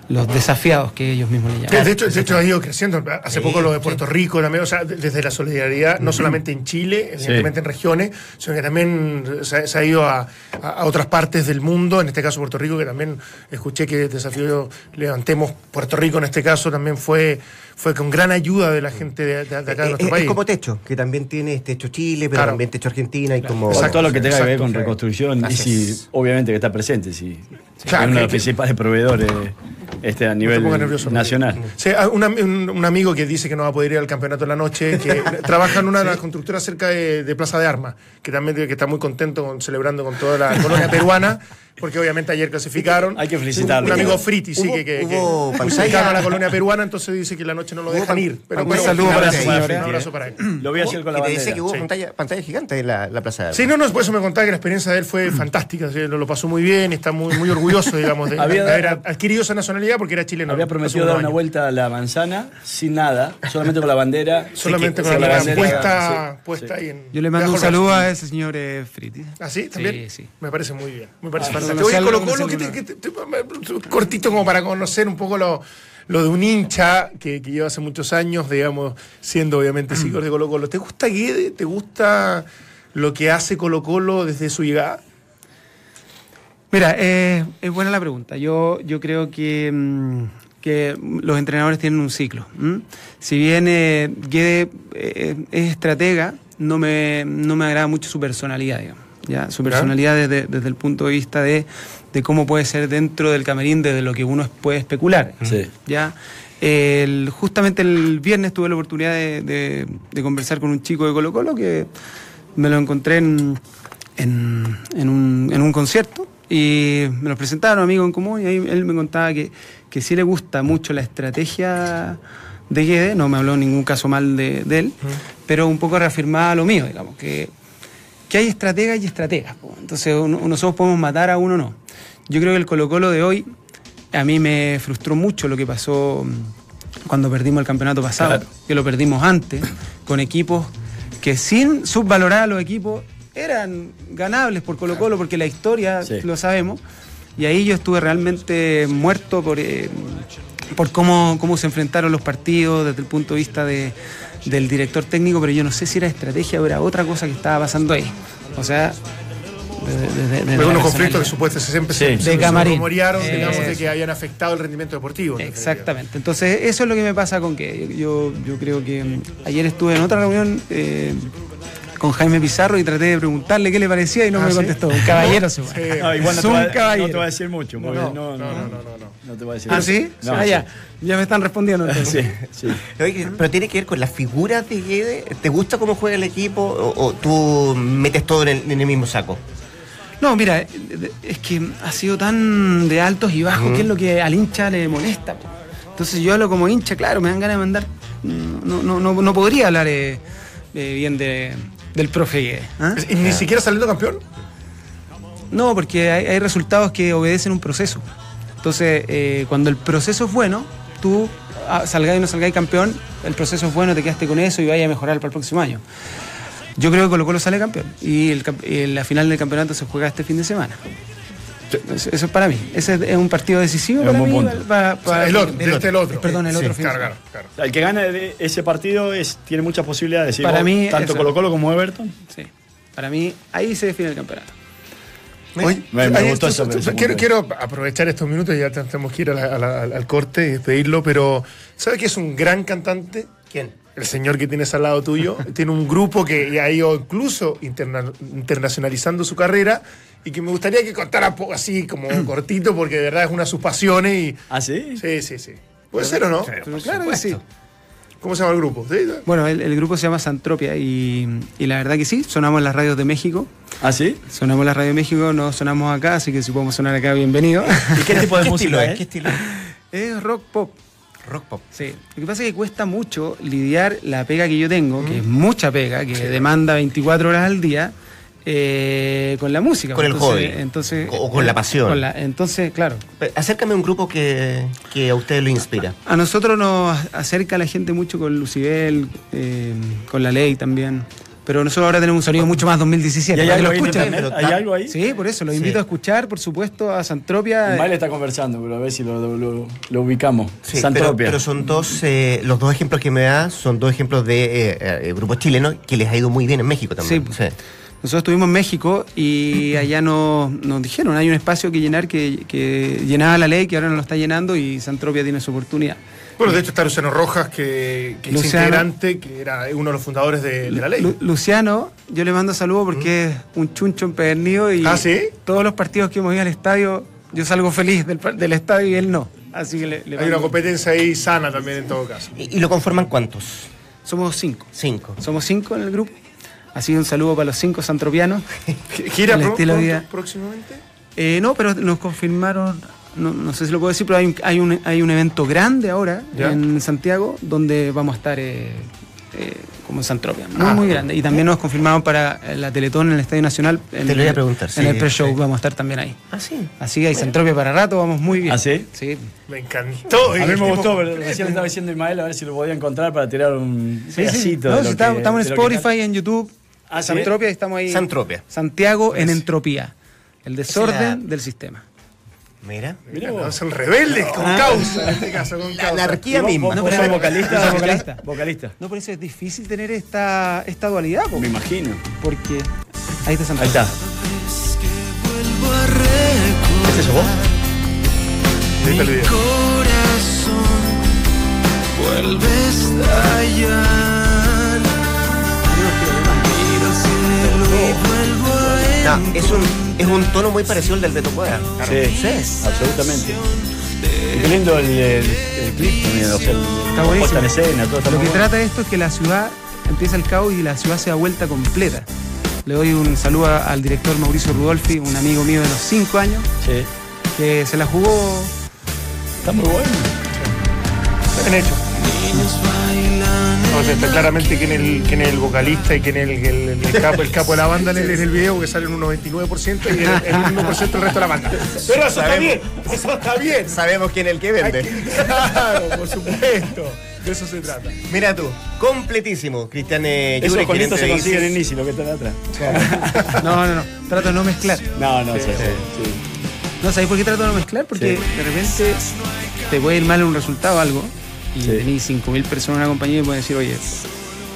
los desafiados que ellos mismos le Sí, llaman. de hecho, de hecho ha ido creciendo. Hace Sí, poco lo de Puerto Rico también, o sea, de- desde la solidaridad, no solamente en Chile, evidentemente en regiones, sino que también se, se ha ido a, a- otras partes del mundo, en este caso Puerto Rico, que también escuché que el desafío Levantemos Puerto Rico en este caso también fue, fue con gran ayuda de la gente de, de- de acá de Eh, nuestro es, es país. como Techo, que también tiene Techo Chile, pero Claro. también Techo Argentina y como... Todo- todo lo que tenga que ver exacto, con sí. reconstrucción, y si, es. obviamente que está presente, si Claro, es uno de los principales proveedores este, a nivel nervioso, nacional. Sí, hay un, am- un- un amigo que dice que no va a poder ir al campeonato en la noche, que trabaja en una de las constructoras cerca de, de Plaza de Armas, que también que está muy contento con- celebrando con toda la colonia peruana, porque obviamente ayer clasificaron. Hay que felicitarlo. Un amigo Friti, sí, que, que, hubo cercano a la colonia peruana, entonces dice que la noche no lo dejan ir. Pero un bueno, saludo un para un ¿eh? abrazo para él. Lo voy a hacer con la bandera. decía que hubo Sí. pantalla, pantalla gigante en la, la Plaza. Sí, no, no, por eso me contaba que la experiencia de él fue fantástica, sí, lo, lo pasó muy bien, está muy, muy orgulloso, digamos, de, Había de haber adquirido esa nacionalidad porque era chileno. Había prometido dar una vuelta a la manzana sin nada, solamente con la bandera. Solamente con la, bandera, puesta, ahí en. Yo le mando un saludo a ese señor eh, Friti. ¿Ah, sí? ¿También? Sí, sí. Me parece muy bien. Me parece Ah, fantástico. Oye, conocerlo, Colo Colo, conocerlo, ¿qué te- qué te- te- cortito como para conocer un poco lo, lo de un hincha que, que lleva hace muchos años, digamos, siendo obviamente seguidor de Colo Colo. ¿Te gusta Guede? ¿Te gusta lo que hace Colo Colo desde su llegada? Mira, eh, es buena la pregunta. Yo, yo creo que, mm, que los entrenadores tienen un ciclo. Si bien eh, Guede eh, es estratega, no me, no me agrada mucho su personalidad, digamos. ¿Ya? Su personalidad desde, desde el punto de vista de, de cómo puede ser dentro del camarín, desde lo que uno puede especular. Sí. ¿ya? El- justamente el viernes tuve la oportunidad de, de- de conversar con un chico de Colo Colo que me lo encontré en, en, en un, en un concierto y me lo presentaron amigos en común y ahí él me contaba que, que sí le gusta mucho la estrategia de Guede, no me habló en ningún caso mal de, de él, pero un poco reafirmaba lo mío, digamos, que, que hay estrategas y estrategas. po. Entonces uno- nosotros podemos matar a uno no. Yo creo que el Colo Colo de hoy a mí me frustró mucho lo que pasó mm, cuando perdimos el campeonato pasado, Claro. que lo perdimos antes, con equipos que sin subvalorar a los equipos eran ganables por Colo Colo, porque la historia Sí. lo sabemos. Y ahí yo estuve realmente muerto por, eh, por cómo, cómo se enfrentaron los partidos desde el punto de vista de- del director técnico, pero yo no sé si era estrategia o era otra cosa que estaba pasando ahí. O sea, desde Hubo la unos conflictos que supuestamente siempre Sí. se, De se- se camarín. rumorearon, digamos, de que habían afectado el rendimiento deportivo. en. Exactamente. Entonces, eso es lo que me pasa con que yo, yo creo que mm, ayer estuve en otra reunión eh, con Jaime Pizarro y traté de preguntarle qué le parecía y no Ah, me ¿sí? contestó. Un caballero se Sí. No, igual no te, un va, no caballero. te va a decir mucho. No, no, no, no, no, no, no. no te va a decir ¿Ah, mucho. sí? No, ah, sí. ya. Ya me están respondiendo. Sí, sí. Oye, pero tiene que ver con las figuras de Guede. ¿Te gusta cómo juega el equipo o, o tú metes todo en el, en el mismo saco? No, mira, eh, es que ha sido tan de altos y bajos que es lo que al hincha le molesta. po. Entonces yo hablo como hincha, claro, me dan ganas de mandar. No, no, no, no podría hablar eh, eh, bien de, del profe Guede, ¿ah? ¿Y ni siquiera saliendo campeón? No, porque hay, hay resultados que obedecen un proceso. Entonces, eh, cuando el proceso es bueno, tú ah, salgáis o no salgáis campeón, el proceso es bueno, te quedaste con eso y vayas a mejorar para el próximo año. Yo creo que Colo Colo sale campeón y el eh, la final del campeonato se juega este fin de semana. Eso, eso es para mí. Ese es- un partido decisivo para mí. punto. para- O sea, para- el otro, de este el otro. Perdón, el Sí, otro claro, semana. claro, claro. El que gana de ese partido es, tiene muchas posibilidades. Para Vos, mí, tanto eso. Colo Colo como Everton. Sí. Para mí, ahí se define el campeonato. Oye, Me- me gustó esto- eso, quiero, quiero aprovechar estos minutos y ya te- tenemos que ir a la- a la- al- corte y despedirlo, pero ¿sabes que es un gran cantante? ¿Quién? El señor que tienes al lado tuyo tiene un grupo que ha ido incluso interna- internacionalizando su carrera y que me gustaría que contara así como cortito porque de verdad es una de sus pasiones y ¿Ah, sí? sí, sí, sí. ¿Puede ser o no? Pero claro que sí. ¿Cómo se llama el grupo? ¿Sí? Bueno, el, el grupo se llama Santropia y, y la verdad que sí, sonamos en las radios de México. ¿Ah, sí? Sonamos en las radios de México, no sonamos acá, así que si podemos sonar acá, bienvenido. ¿Y qué tipo de ¿Qué música estilo es? es? ¿Qué estilo? es rock pop. Rock pop. Sí. Lo que pasa es que cuesta mucho lidiar la pega que yo tengo, que es mucha pega, que demanda 24 horas al día, eh, con la música. Con el Entonces- hobby. Entonces, O con la pasión. con la- entonces, claro. Pero Acércame a un grupo que, que a usted lo inspira. A nosotros nos acerca la gente mucho con Lucibel, eh, con la ley también. Pero nosotros ahora tenemos un sonido mucho más 2017. ¿Y hay algo lo ahí ¿Hay ta- algo ahí? Sí, por eso, los Sí. invito a escuchar, por supuesto, a Santropia. Mal está conversando, pero a ver si lo, lo- lo- lo ubicamos. Sí, pero, Santropia. pero son dos, eh, los dos ejemplos que me da son dos ejemplos de eh, eh, grupos chilenos que les ha ido muy bien en México también. Sí. Nosotros estuvimos en México y allá nos, nos dijeron, hay un espacio que llenar que, que llenaba la ley, que ahora no lo está llenando y Santropia tiene su oportunidad. Bueno, de hecho está Luciano Rojas, que, que es integrante, que era uno de los fundadores de, de la ley. Lu- Luciano, yo le mando saludos porque es un chuncho empedernido y ¿Ah, sí? todos los partidos que hemos ido al estadio, yo salgo feliz del, par- del estadio y él no. Así que le, le Hay una competencia ahí sana también en todo caso. ¿Y, y lo conforman cuántos? Somos cinco. Cinco. Somos cinco en el grupo. Así que un saludo para los cinco santropianos. ¿Gira pro- pronto, vida. próximamente? Eh, no, pero nos confirmaron, no, no sé si lo puedo decir, pero hay un, hay un, hay un evento grande ahora Ya. en Santiago donde vamos a estar eh, eh, como en Santropia. Muy, Ah. muy grande. Y también nos confirmaron para la Teletón en el Estadio Nacional. En, Te lo iba a preguntar, En sí, el pre-show sí. vamos a estar también ahí. Ah, sí. Así que hay Santropia para rato, vamos muy bien. ¿Ah, sí? Sí. Me encantó. A mí me gustó, pero recién le estaba diciendo a Ismael a ver si lo podía encontrar para tirar un Sí, sí. pedacito. No, de si lo está- que- estamos en Spotify, en YouTube. Ah. Santropia estamos ahí. Santropia. Santiago en entropía. El desorden la- del sistema. Mira. No, vos. son rebeldes, con causa, en este caso, con La causa. anarquía ¿Vos- misma. No, vocalista? soy vocalista. Vocalista. No, por eso es difícil tener esta, esta dualidad, po, Me imagino. porque ahí está Ahí Santropia. está. ¿Es eso vos? Ahí el video. Vuelves a No, es un, es un tono muy parecido al del Beto Cueva. Sí, Sí. absolutamente. Y qué lindo el, el, el clip también, o sea, Está la buenísimo. puesta en escena, todo está Lo que bueno. trata esto es que la ciudad empieza el caos y la ciudad se da vuelta completa. Le doy un saludo a- al director Mauricio Rudolfi, un amigo mío de los cinco años, Sí. que se la jugó. Está muy bueno. Bien hecho. Sea, está claramente quién es el, quién es el vocalista y quién es el, el- el capo, el capo de la banda en el, en el video, que sale en un 99% y el, el 1% del resto de la banda. Pero eso está bien, eso está bien. Sabemos quién es el que vende. que- Claro, por supuesto. De eso se trata. Mira tú, completísimo, Cristian eh, Esos conitos se consiguen en lo que están atrás. No, no, no. Trato de no mezclar. No, no, sí, sí. sí. No, ¿sabéis por qué trato de no mezclar? Porque Sí. de repente te puede ir mal en un resultado o algo. Y Sí. tenés 5.000 personas en una compañía y pueden decir, oye,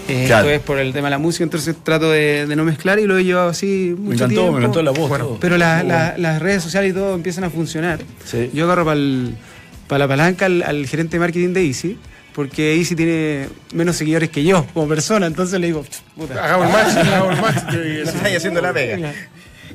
eh, Claro. esto es por el tema de la música, entonces trato de, de no mezclar y lo he llevado así mucho Me encantó, tiempo. me encantó la voz. Bueno, todo. Pero la- la- las redes sociales y todo empiezan a funcionar. Sí. Yo agarro para la palanca al, al gerente de marketing de Easy, porque Easy tiene menos seguidores que yo como persona, entonces le digo, puta. Hagamos el match, hagamos el match. estáis haciendo la pega.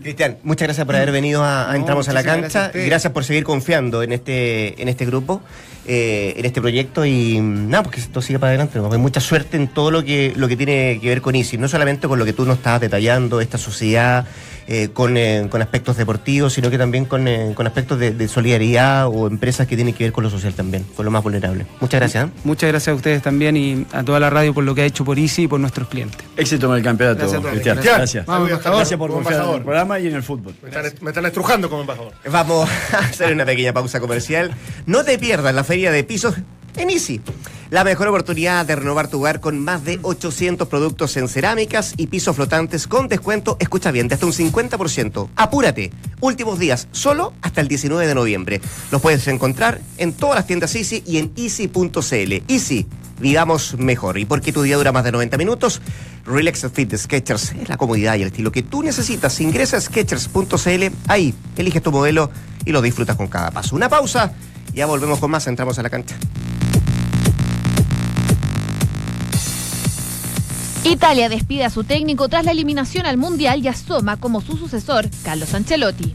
Cristian, muchas gracias por haber venido a, a No, Entramos a la gracias a Cancha. ustedes. Gracias por seguir confiando en este, en este grupo, eh, en este proyecto y mm, nada, porque esto sigue para adelante. ¿no? Hay mucha suerte en todo lo que, lo que tiene que ver con ISIS, no solamente con lo que tú nos estabas detallando, esta sociedad, eh, con, eh, con aspectos deportivos, sino que también con, eh, con aspectos de, de solidaridad o empresas que tienen que ver con lo social también, con lo más vulnerable. Muchas gracias. ¿eh? Muchas gracias a ustedes también y a toda la radio por lo que ha hecho por Easy y por nuestros clientes. Éxito en el campeonato, Gracias todos. Cristian. Cristian, Gracias. vamos, Gracias por confiar en el programa y en el fútbol. Me están, me están estrujando como embajador. Vamos a hacer una pequeña pausa comercial. No te pierdas la feria de pisos en Easy. La mejor oportunidad de renovar tu hogar con más de 800 productos en cerámicas y pisos flotantes con descuento, escucha bien, de hasta un 50%. Apúrate. Últimos días, solo hasta el 19 de noviembre. Los puedes encontrar en todas las tiendas Easy y en easy.cl. Easy, vivamos mejor. Y porque tu día dura más de 90 minutos, Relax Fit de Skechers es la comodidad y el estilo que tú necesitas. Ingresa a skechers.cl, ahí eliges tu modelo y lo disfrutas con cada paso. Una pausa, ya volvemos con más, entramos a la cancha. Italia despide a su técnico tras la eliminación al Mundial y asoma como su sucesor, Carlos Ancelotti.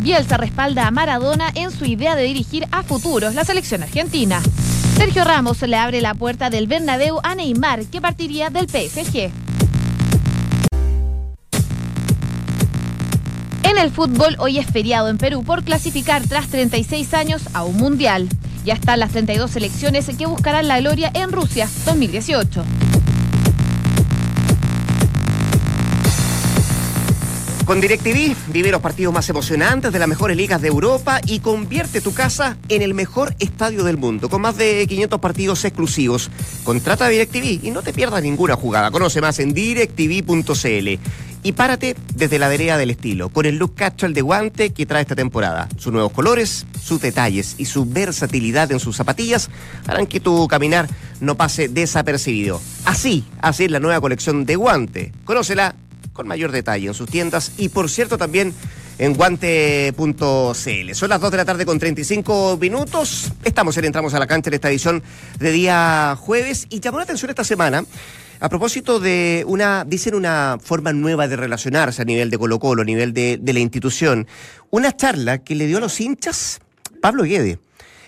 Bielsa respalda a Maradona en su idea de dirigir a futuros la selección argentina. Sergio Ramos le abre la puerta del Bernabéu a Neymar, que partiría del PSG. En el fútbol, hoy es feriado en Perú por clasificar tras 36 años a un mundial. Ya están las 32 selecciones que buscarán la gloria en Rusia 2018. Con DirecTV vive los partidos más emocionantes de las mejores ligas de Europa y convierte tu casa en el mejor estadio del mundo, con más de 500 partidos exclusivos. Contrata DirecTV y no te pierdas ninguna jugada. Conoce más en directv.cl. Y párate desde la vereda del estilo, con el look casual de guante que trae esta temporada. Sus nuevos colores, sus detalles y su versatilidad en sus zapatillas harán que tu caminar no pase desapercibido. Así, así es la nueva colección de guante. Conócela con mayor detalle en sus tiendas y por cierto también en guante.cl. Son las 2 de la tarde con 35 minutos. Estamos en Entramos a la Cancha en esta edición de día jueves y llamó la atención esta semana a propósito de una, dicen una forma nueva de relacionarse a nivel de Colo Colo, a nivel de, de la institución, una charla que le dio a los hinchas Pablo Guede.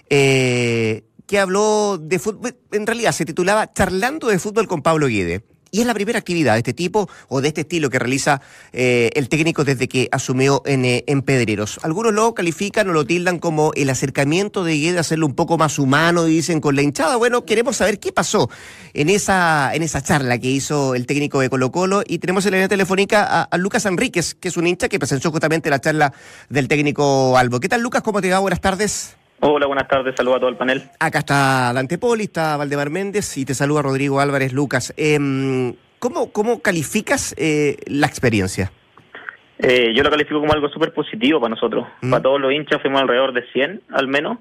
Eh, que habló de fútbol, en realidad se titulaba Charlando de fútbol con Pablo Guede. Y es la primera actividad de este tipo o de este estilo que realiza eh, el técnico desde que asumió en, eh, en, Pedreros. Algunos lo califican o lo tildan como el acercamiento de Guede, hacerlo un poco más humano, y dicen con la hinchada. Bueno, queremos saber qué pasó en esa, en esa charla que hizo el técnico de Colo Colo. Y tenemos en la línea telefónica a, Lucas Enríquez, que es un hincha que presenció justamente la charla del técnico Albo. ¿Qué tal, Lucas? ¿Cómo te va? Buenas tardes. Hola, buenas tardes, saludo a todo el panel. Acá está Dante Poli, está Valdemar Méndez y te saluda Rodrigo Álvarez Lucas. Eh, ¿cómo, ¿Cómo calificas eh, la experiencia? Eh, yo lo califico como algo súper positivo para nosotros. ¿Mm? Para todos los hinchas fuimos alrededor de 100 al menos.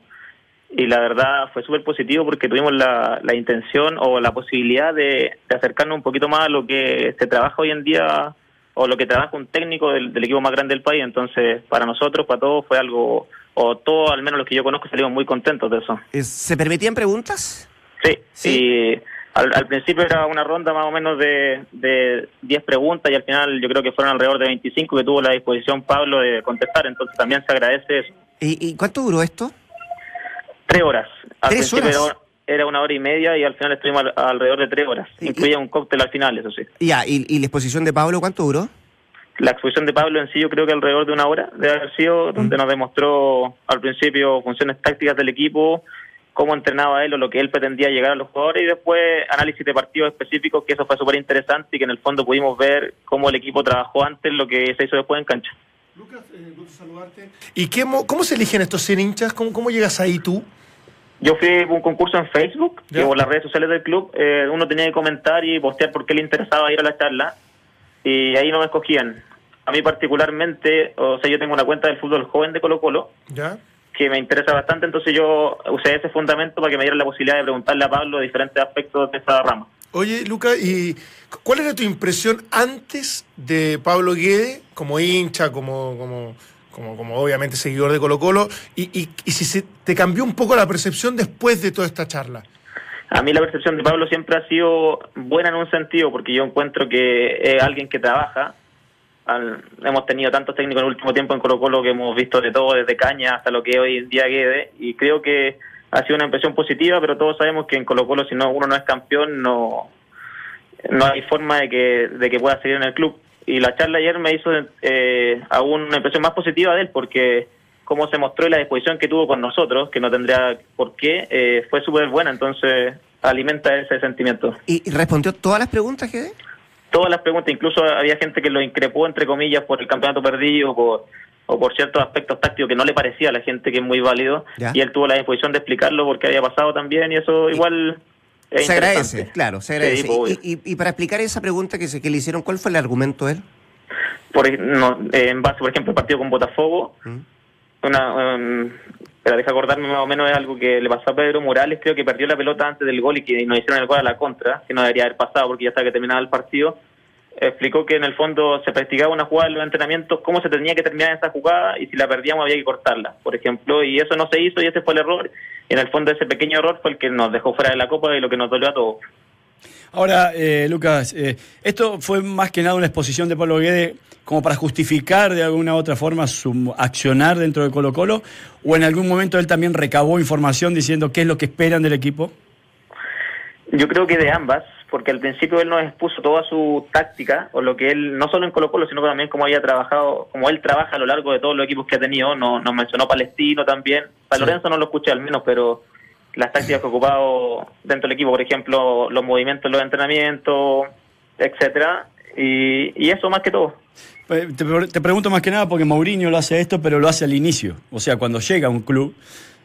Y la verdad fue súper positivo porque tuvimos la, la intención o la posibilidad de, de, acercarnos un poquito más a lo que se trabaja hoy en día o lo que trabaja un técnico del, del equipo más grande del país. Entonces, para nosotros, para todos, fue algo o todos, al menos los que yo conozco, salimos muy contentos de eso. ¿Se permitían preguntas? Sí, sí. Y al, al, principio era una ronda más o menos de, de 10 preguntas y al final yo creo que fueron alrededor de 25 que tuvo la disposición Pablo de contestar, entonces también se agradece eso. ¿Y, y cuánto duró esto? Tres horas. Al ¿Tres horas? Era, era, una hora y media y al final estuvimos al, alrededor de tres horas. ¿Y, Incluía un cóctel al final, eso sí. Ya, ¿y, ¿y la exposición de Pablo cuánto duró? La exposición de Pablo en sí yo creo que alrededor de una hora debe haber sido, donde nos demostró al principio funciones tácticas del equipo, cómo entrenaba él o lo que él pretendía llegar a los jugadores y después análisis de partidos específicos, que eso fue súper interesante y que en el fondo pudimos ver cómo el equipo trabajó antes lo que se hizo después en cancha. Lucas, eh, gusto saludarte. ¿Y qué, cómo se eligen estos 100 hinchas? ¿Cómo, cómo llegas ahí tú? Yo fui a un concurso en Facebook, que por las redes sociales del club, eh, uno tenía que comentar y postear por qué le interesaba ir a la charla y ahí no me escogían. A mí particularmente, o sea, yo tengo una cuenta del fútbol joven de Colo Colo, ¿Ya? que me interesa bastante, entonces yo usé ese fundamento para que me dieran la posibilidad de preguntarle a Pablo diferentes aspectos de esta rama. Oye, Luca, ¿y cuál era tu impresión antes de Pablo Guede, como hincha, como, como, como, como obviamente seguidor de Colo Colo, y, y, y si se te cambió un poco la percepción después de toda esta charla? A mí la percepción de Pablo siempre ha sido buena en un sentido, porque yo encuentro que es alguien que trabaja. Hemos tenido tantos técnicos en el último tiempo en Colo Colo que hemos visto de todo, desde Caña hasta lo que hoy en día Guede, y creo que ha sido una impresión positiva, pero todos sabemos que en Colo Colo si no uno no es campeón no no hay forma de que de que pueda seguir en el club. Y la charla ayer me hizo eh, aún una impresión más positiva de él, porque cómo se mostró y la disposición que tuvo con nosotros, que no tendría por qué, eh, fue súper buena, entonces alimenta ese sentimiento. ¿Y respondió todas las preguntas que Todas las preguntas, incluso había gente que lo increpó, entre comillas, por el campeonato perdido, por, o por ciertos aspectos tácticos que no le parecía a la gente que es muy válido, Ya. y él tuvo la disposición de explicarlo porque había pasado también, y eso igual... es Se agradece, claro, se agradece. Pues, y, y- y para explicar esa pregunta que, se, que le hicieron, ¿cuál fue el argumento de él? por, no, en base, por ejemplo, al partido con Botafogo, ¿Mm? una, um, pero deja acordarme más o menos es algo que le pasó a Pedro Morales, creo que perdió la pelota antes del gol y que nos hicieron el gol a la contra, que no debería haber pasado porque ya estaba que terminaba el partido. Explicó que en el fondo se practicaba una jugada en los entrenamientos, cómo se tenía que terminar esa jugada y si la perdíamos había que cortarla, por ejemplo, y eso no se hizo y ese fue el error. En el fondo ese pequeño error fue el que nos dejó fuera de la copa y lo que nos dolió a todos. Ahora, eh, Lucas, eh, esto fue más que nada una exposición de Pablo Guede como para justificar de alguna u otra forma su accionar dentro de Colo Colo, o en algún momento él también recabó información diciendo qué es lo que esperan del equipo. Yo creo que de ambas, porque al principio él nos expuso toda su táctica, o lo que él, no solo en Colo Colo, sino también como había trabajado, como él trabaja a lo largo de todos los equipos que ha tenido, no, nos mencionó Palestino también, para Lorenzo no lo escuché al menos, pero las tácticas que ha ocupado dentro del equipo, por ejemplo, los movimientos, los entrenamientos, etcétera, y, y eso más que todo. Pues, te, te, pregunto más que nada porque Mourinho lo hace esto, pero lo hace al inicio. O sea, cuando llega a un club,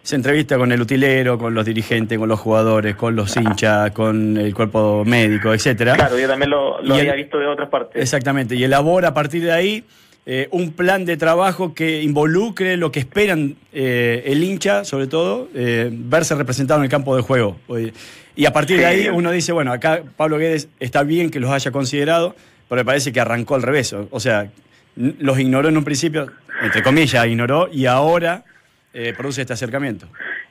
se entrevista con el utilero, con los dirigentes, con los jugadores, con los hinchas, con el cuerpo médico, etcétera. Claro, yo también lo, lo había visto de otras partes. Exactamente, y elabora a partir de ahí eh, un plan de trabajo que involucre lo que esperan eh, el hincha, sobre todo, eh, verse representado en el campo de juego. Y a partir de ahí uno dice, bueno, acá Pablo Guedes está bien que los haya considerado, pero me parece que arrancó al revés. O sea, los ignoró en un principio, entre comillas, ignoró, y ahora eh, produce este acercamiento.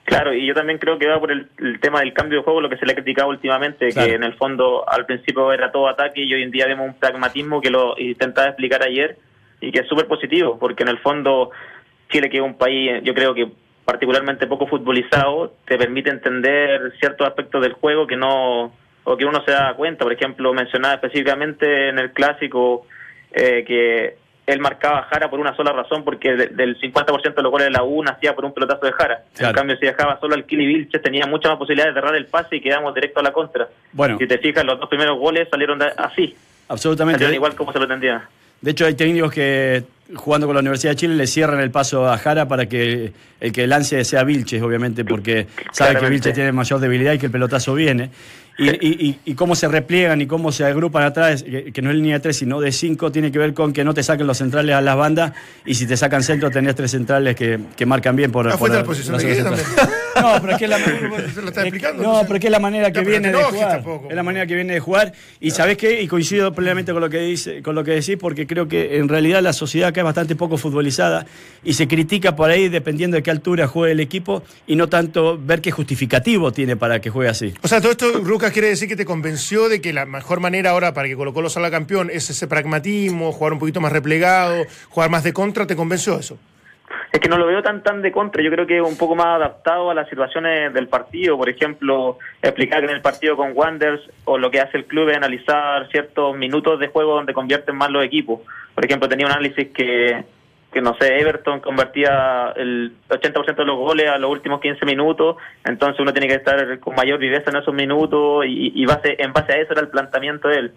Claro, y yo también creo que va por el, tema del cambio de juego, lo que se le ha criticado últimamente, que en el fondo al principio era todo ataque y hoy en día vemos un pragmatismo que lo intentaba explicar ayer y que es súper positivo, porque en el fondo Chile, que es un país, yo creo que particularmente poco futbolizado, te permite entender ciertos aspectos del juego que no o que uno se da cuenta. Por ejemplo, mencionaba específicamente en el clásico eh, que él marcaba a Jara por una sola razón, porque del 50% de los goles de la U nacía por un pelotazo de Jara. En cambio, si dejaba solo al Kili Vilches, tenía muchas más posibilidades de cerrar el pase y quedamos directo a la contra. Bueno. Si te fijas, los dos primeros goles salieron así. Absolutamente. Salieron igual como se lo entendía. De hecho, hay técnicos que jugando con la Universidad de Chile le cierran el paso a Jara para que el que lance sea Vilches, obviamente, porque sabe que Vilches tiene mayor debilidad y que el pelotazo viene. Y, y, cómo se repliegan y cómo se agrupan atrás, que, no es línea de tres, sino de cinco, tiene que ver con que no te saquen los centrales a las bandas y si te sacan centro tenés tres centrales que, que marcan bien por, ah, por la, posición de No, pero es que es la, no, pero es la manera que viene de jugar. Es la manera que viene de jugar. Y sabés qué, y coincido plenamente con lo que dice, con lo que decís, porque creo que en realidad la sociedad acá es bastante poco futbolizada y se critica por ahí dependiendo de qué altura juegue el equipo y no tanto ver qué justificativo tiene para que juegue así. O sea, todo esto, quiere decir que te convenció de que la mejor manera ahora para que Colo Colo salga campeón es ese pragmatismo, jugar un poquito más replegado, jugar más de contra, ¿te convenció eso? Es que no lo veo tan tan de contra, yo creo que es un poco más adaptado a las situaciones del partido, por ejemplo, explicar que en el partido con Wanders o lo que hace el club es analizar ciertos minutos de juego donde convierten más los equipos. Por ejemplo, tenía un análisis que que no sé, Everton convertía el 80% de los goles a los últimos 15 minutos, entonces uno tiene que estar con mayor viveza en esos minutos y, base, en base a eso era el planteamiento de él.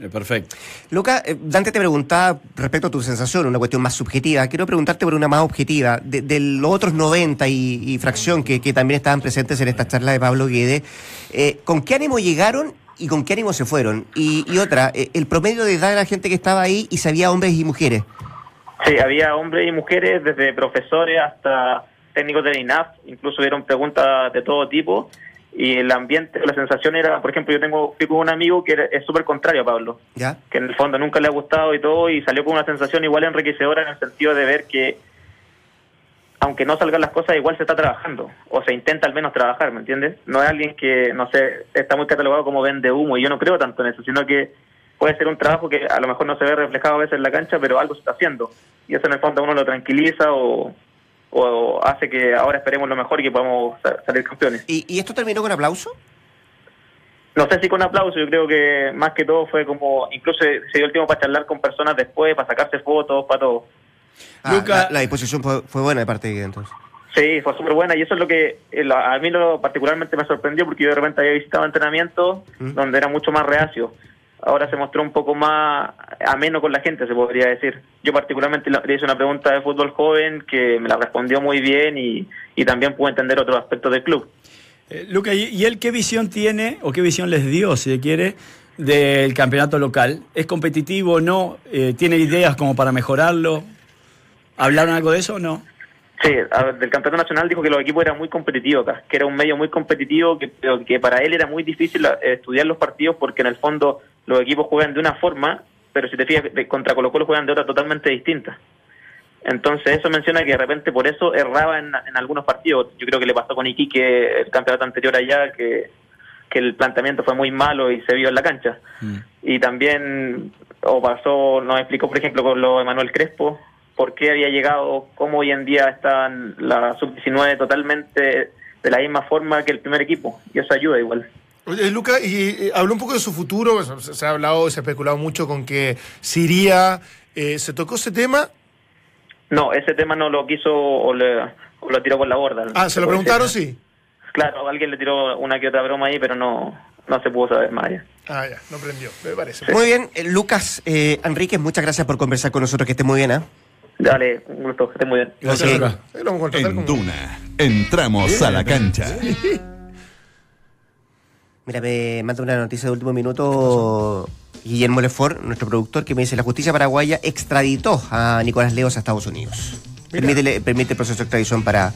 Eh, perfecto. Luca, eh, Dante te preguntaba respecto a tu sensación, una cuestión más subjetiva. Quiero preguntarte por una más objetiva. De, los otros 90 y, fracción que, también estaban presentes en esta charla de Pablo Guede, eh, ¿con qué ánimo llegaron y con qué ánimo se fueron? Y, y otra, el promedio de edad de la gente que estaba ahí y sabía hombres y mujeres. Sí, había hombres y mujeres, desde profesores hasta técnicos de INAF, incluso dieron preguntas de todo tipo. Y el ambiente, la sensación era, por ejemplo, yo tengo fui con un amigo que es súper contrario a Pablo, ¿Ya? que en el fondo nunca le ha gustado y todo, y salió con una sensación igual enriquecedora en el sentido de ver que, aunque no salgan las cosas, igual se está trabajando, o se intenta al menos trabajar, ¿me entiendes? No es alguien que, no sé, está muy catalogado como vende humo, y yo no creo tanto en eso, sino que puede ser un trabajo que a lo mejor no se ve reflejado a veces en la cancha, pero algo se está haciendo. Y eso en el fondo uno lo tranquiliza o, hace que ahora esperemos lo mejor y que podamos salir campeones. ¿Y, esto terminó con aplauso? No sé si con aplauso, yo creo que más que todo fue como, incluso se dio el tiempo para charlar con personas después, para sacarse fotos, para todo. Ah, la, disposición fue, buena de parte de entonces. Sí, fue súper buena y eso es lo que eh, a mí lo particularmente me sorprendió porque yo de repente había visitado entrenamientos ¿Mm? donde era mucho más reacio ahora se mostró un poco más ameno con la gente, se podría decir. Yo particularmente le hice una pregunta de fútbol joven que me la respondió muy bien y, también pude entender otros aspectos del club. Eh, Luca, ¿y él qué visión tiene o qué visión les dio, si quiere, del campeonato local? ¿Es competitivo o no? Eh, ¿Tiene ideas como para mejorarlo? ¿Hablaron algo de eso o no? Sí, del campeonato nacional dijo que los equipos eran muy competitivos acá, que era un medio muy competitivo, que, que para él era muy difícil eh, estudiar los partidos porque en el fondo los equipos juegan de una forma, pero si te fijas, contra Colo Colo juegan de otra totalmente distinta. Entonces eso menciona que de repente por eso erraba en, algunos partidos. Yo creo que le pasó con Iquique el campeonato anterior allá, que que el planteamiento fue muy malo y se vio en la cancha. Mm. Y también, o pasó, nos explicó, por ejemplo, con lo de Manuel Crespo, por qué había llegado, cómo hoy en día están la sub-19 totalmente de la misma forma que el primer equipo. Y eso ayuda igual. Oye, Luca, y eh, habló un poco de su futuro, se, se ha hablado, se ha especulado mucho con que se iría, eh, ¿se tocó ese tema? No, ese tema no lo quiso o, le- o lo tiró por la borda. Ah, ¿se lo preguntaron? Sí. Claro, alguien le tiró una que otra broma ahí, pero no, no se pudo saber más allá. Ah, ya, no prendió, me parece. Muy bien, eh, Lucas eh, Enríquez, muchas gracias por conversar con nosotros, que esté muy bien, ¿ah? Dale, un gusto, que estés muy bien. Gracias, Ok. Luca. Ahí lo vamos a contratar En como- Duna, entramos a la cancha. Mira, me manda una noticia de último minuto Guillermo Lefort, nuestro productor, que me dice la justicia paraguaya extraditó a Nicolás Leos a Estados Unidos. Permite, permite el proceso de extradición para,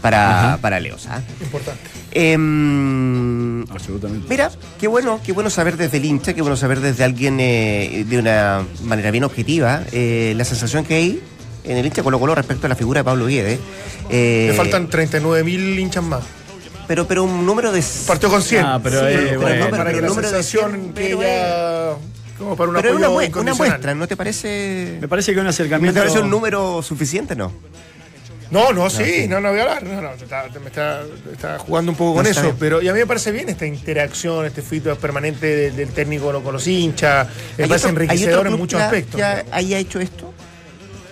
para, para Leos. ¿ah? Importante. Em, Absolutamente. Mira, qué bueno, qué bueno saber desde el hincha, qué bueno saber desde alguien eh, de una manera bien objetiva eh, la sensación que hay en el hincha Colo Colo respecto a la figura de Pablo Guedes. Eh, Le faltan 39 mil hinchas más. pero, pero un número de... Partió con 100. Ah, pero, Sí, eh, pero bueno. no, pero- para que la número de sensación 100, que pero ella... Como para un Pero es una, una muestra, ¿no te parece? Me parece que un ¿No acercamiento. te parece un número suficiente, no? No, no, sí, no, no voy a hablar. No, no, está- me está, está jugando un poco No, con eso. bien. Pero y a mí me parece bien esta interacción, este feedback permanente del, del técnico con los hinchas. Me ¿Hay parece enriquecedor en muchos aspectos. ¿Ya haya hecho esto?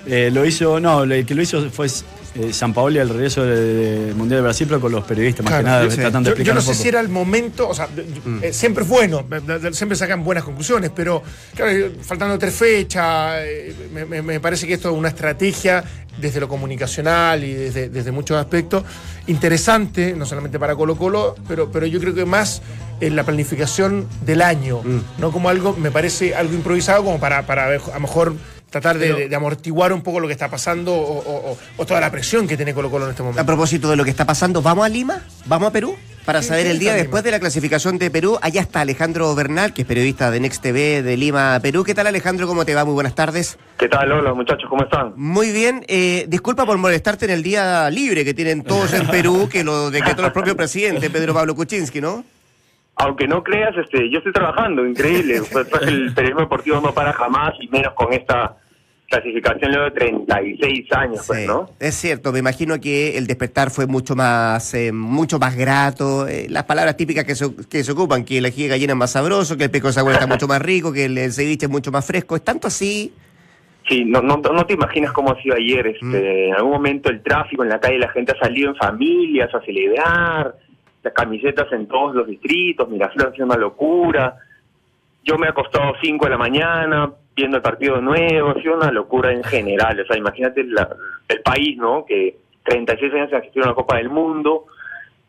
Eh, lo hizo, no, el que lo hizo fue eh, San Paoli al regreso del de Mundial de Brasil, pero con los periodistas, más Claro, que nada, yo- tratando de yo, yo no sé poco. si era el momento, o sea, Mm. eh, siempre es bueno, siempre sacan buenas conclusiones, pero claro, eh, faltando tres fechas, eh, me, me- me parece que esto es una estrategia desde lo comunicacional y desde, desde muchos aspectos interesante, no solamente para Colo Colo, pero, pero yo creo que más en la planificación del año, Mm. no como algo, me parece algo improvisado como para, para a lo mejor tratar de, de- de amortiguar un poco lo que está pasando o, o- o- o toda la presión que tiene Colo Colo en este A momento. propósito de lo que está pasando, ¿vamos a Lima? ¿Vamos a Perú? Para Sí, saber sí, el día después de la clasificación de Perú. Allá está Alejandro Bernal, que es periodista de Next TV de Lima, Perú. ¿Qué tal Alejandro? ¿Cómo te va? Muy buenas tardes. ¿Qué tal? Hola muchachos, ¿cómo están? Muy bien. Eh, disculpa por molestarte en el día libre que tienen todos en Perú, que lo decretó el propio presidente, Pedro Pablo Kuczynski, ¿no? Aunque no creas, este, yo estoy trabajando, increíble. El periodismo deportivo no para jamás y menos con esta clasificación luego de 36 años, pues, Sí, ¿no? Es cierto, me imagino que el despertar fue mucho más eh, mucho más grato. eh, las palabras típicas que se, que se ocupan, que el ají de gallina es más sabroso, que el pico de sagüey está mucho más rico, que el ceviche es mucho más fresco. ¿Es tanto así? Sí, no, no, no te imaginas cómo ha sido ayer. Este, Mm. En algún momento el tráfico en la calle, la gente ha salido en familias a celebrar, las camisetas en todos los distritos, Miraflores es una locura. Yo me he acostado 5 de la mañana viendo el partido nuevo, ha sido una locura en general. O sea, imagínate la- el país, ¿no? Que 36 años se asistió a una Copa del Mundo,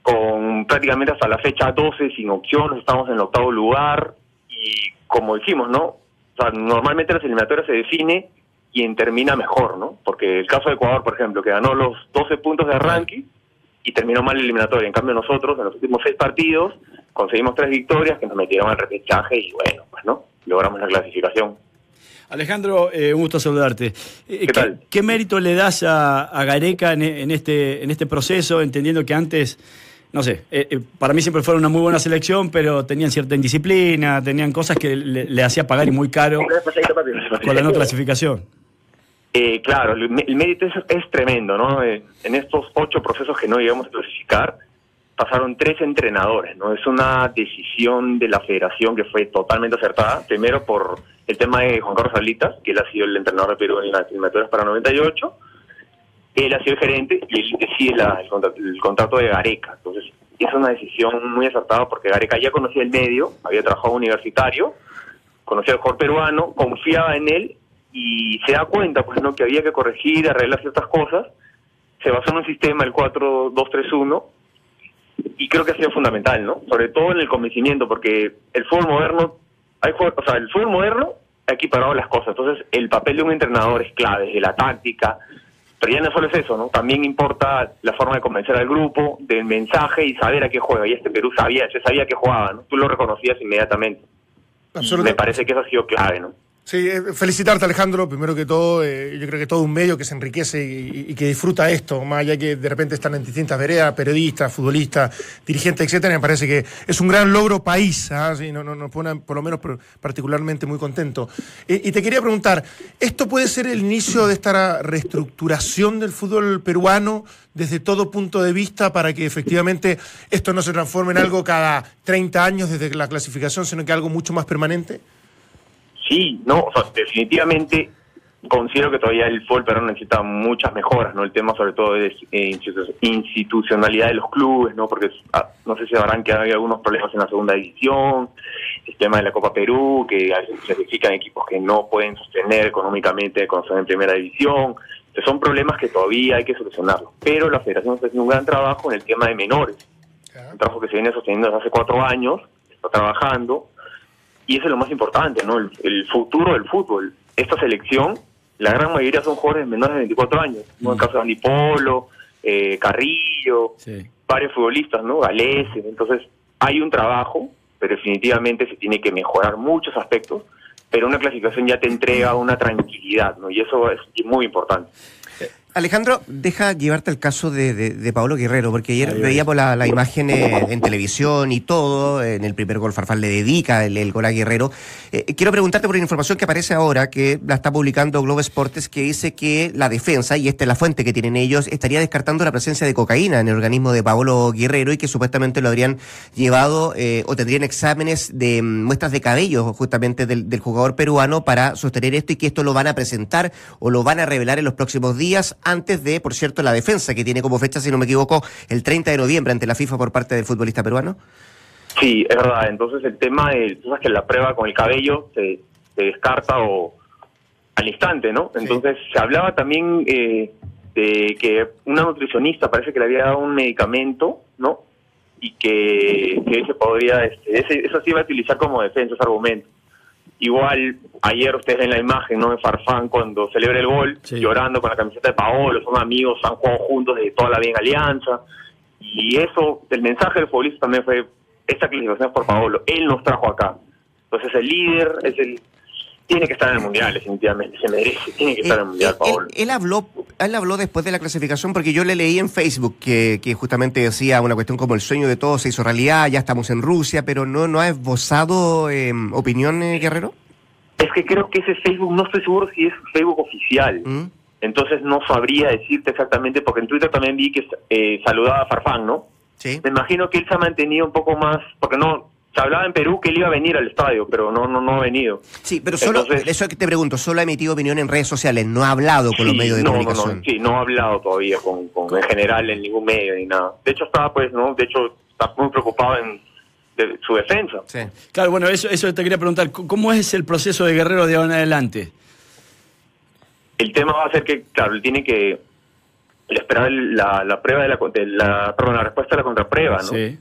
con prácticamente hasta la fecha 12 sin opciones, estamos en el octavo lugar y como dijimos, ¿no? O sea, normalmente las eliminatorias se define quien termina mejor, ¿no? Porque el caso de Ecuador, por ejemplo, que ganó los 12 puntos de arranque y terminó mal la eliminatoria. En cambio nosotros, en los últimos seis partidos, conseguimos tres victorias que nos metieron al repechaje y bueno, pues no, logramos la clasificación. Alejandro, eh, un gusto saludarte. Eh, ¿Qué tal? ¿Qué mérito le das a, a Gareca en, en este, en este proceso, entendiendo que antes, no sé, eh, eh, para mí siempre fue una muy buena selección, pero tenían cierta indisciplina, tenían cosas que le, le hacía pagar y muy caro con la no clasificación? Eh, claro, el, mé- el mérito es, es tremendo, ¿no? En estos ocho procesos que no llegamos a clasificar, pasaron tres entrenadores, ¿no? Es una decisión de la federación que fue totalmente acertada. Primero por el tema de Juan Carlos Salitas, que él ha sido el entrenador de Perú en las eliminatorias para 98. Él ha sido el gerente y él decide la- el, contrato, el contrato de Gareca. Entonces, es una decisión muy acertada porque Gareca ya conocía el medio, había trabajado universitario, conocía al jugador peruano, confiaba en él y se da cuenta pues no que había que corregir, arreglar ciertas cosas. Se basó en un sistema, el 4-2-3-1, y creo que ha sido fundamental, ¿no? Sobre todo en el convencimiento, porque el fútbol moderno, hay o sea, el fútbol moderno ha equiparado las cosas. Entonces, el papel de un entrenador es clave, desde la táctica, pero ya no solo es eso, ¿no? También importa la forma de convencer al grupo, del mensaje y saber a qué juega. Y este Perú sabía, se sabía que jugaba, ¿no? Tú lo reconocías inmediatamente. Me parece que eso ha sido clave, ¿no? Sí, eh, felicitarte Alejandro, primero que todo, eh, yo creo que todo un medio que se enriquece y, que disfruta esto, más allá que de repente están en distintas veredas, periodistas, futbolistas, dirigentes, etcétera, me parece que es un gran logro país, ¿ah? Sí, no, no, nos pone por lo menos particularmente muy contento. Eh, y te quería preguntar, ¿esto puede ser el inicio de esta reestructuración del fútbol peruano desde todo punto de vista para que efectivamente esto no se transforme en algo cada 30 años desde la clasificación, sino que algo mucho más permanente? Sí, no, o sea, definitivamente considero que todavía el fútbol peruano necesita muchas mejoras, ¿no? El tema sobre todo de eh, institu- institucionalidad de los clubes, ¿no? Porque ah, no sé si sabrán que hay algunos problemas en la segunda división, el tema de la Copa Perú, que clasifican equipos que no pueden sostener económicamente cuando están en primera división. Entonces, son problemas que todavía hay que solucionarlos. Pero la federación está haciendo un gran trabajo en el tema de menores. Un trabajo que se viene sosteniendo desde hace cuatro años, está trabajando, y eso es lo más importante, ¿no? El, el futuro del fútbol. Esta selección, la gran mayoría son jóvenes menores de 24 años, ¿no? El caso de Andy Polo, eh, Carrillo, Sí. varios futbolistas, ¿no? Galese. Entonces, hay un trabajo, pero definitivamente se tiene que mejorar muchos aspectos, pero una clasificación ya te entrega una tranquilidad, ¿no? Y eso es muy importante. Alejandro, deja llevarte el caso de, de, de Pablo Guerrero, porque ayer va. veíamos la, la imagen eh, en televisión y todo, en el primer gol Farfán le dedica el, el gol a Guerrero. Eh, quiero preguntarte por una información que aparece ahora, que la está publicando Globo Esportes, que dice que la defensa, y esta es la fuente que tienen ellos, estaría descartando la presencia de cocaína en el organismo de Pablo Guerrero y que supuestamente lo habrían llevado eh, o tendrían exámenes de mm, muestras de cabello justamente del, del jugador peruano para sostener esto y que esto lo van a presentar o lo van a revelar en los próximos días antes de, por cierto, la defensa que tiene como fecha, si no me equivoco, el 30 de noviembre ante la FIFA por parte del futbolista peruano. Sí, es verdad. Entonces el tema tú sabes que la prueba con el cabello se, se descarta o al instante, ¿no? Entonces se hablaba también eh, de que una nutricionista parece que le había dado un medicamento, ¿no? Y que, que ese podría, este, ese, eso se iba a utilizar como defensa, ese argumento. Igual, ayer ustedes ven la imagen, ¿no? De Farfán cuando celebra el gol, Sí. llorando con la camiseta de Paolo, son amigos, han jugado juntos desde toda la vida en Alianza. Y eso, el mensaje del futbolista también fue, esta clasificación es por Paolo, él nos trajo acá. Entonces el líder es el tiene que estar en el Mundial, definitivamente, se merece, tiene que estar en el Mundial, él, Paolo. él habló, él habló después de la clasificación porque yo le leí en Facebook que, que justamente decía una cuestión como el sueño de todos se hizo realidad, ya estamos en Rusia, pero no, no ha esbozado eh, opinión, eh, Guerrero. Es que creo que ese Facebook, no estoy seguro si es Facebook oficial. ¿Mm? Entonces no sabría decirte exactamente, porque en Twitter también vi que eh, saludaba a Farfán, ¿no? Sí. Me imagino que él se ha mantenido un poco más, porque no, se hablaba en Perú que él iba a venir al estadio, pero no, no, no ha venido. Sí, pero solo, Entonces- eso que te pregunto, solo ha emitido opinión en redes sociales, no ha hablado con los medios de no, comunicación. No, no, sí, no ha hablado todavía con, con- en general en ningún medio ni nada. De hecho estaba pues, ¿no? De hecho está muy preocupado en de su defensa. Sí. Claro, bueno, eso, eso te quería preguntar. ¿Cómo es el proceso de Guerrero de ahora en adelante? El tema va a ser que, claro, él tiene que esperar el- la, la prueba de la, de la, perdón, la respuesta a la contraprueba, ¿no? Sí.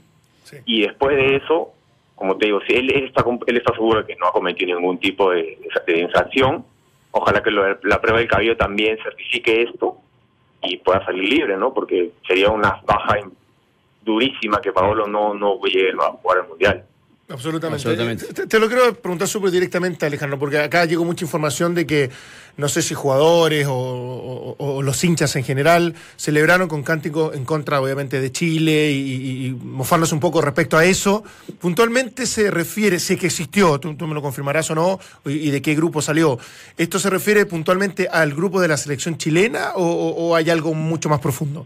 Y después de eso, como te digo, si él, él está, él está seguro de que no ha cometido ningún tipo de, de infracción, ojalá que lo la prueba del cabello también certifique esto y pueda salir libre, ¿no? Porque sería una baja durísima que Paolo no, no llegue a jugar el Mundial. Absolutamente. Absolutamente. Te, te lo quiero preguntar súper directamente, Alejandro, porque acá llegó mucha información de que no sé si jugadores o, o- o los hinchas en general celebraron con cántico en contra, obviamente, de Chile y, y- y mofarnos un poco respecto a eso. Puntualmente se refiere, sé que existió, tú, tú me lo confirmarás o no, y, y de qué grupo salió. ¿Esto se refiere puntualmente al grupo de la selección chilena o, o- o hay algo mucho más profundo?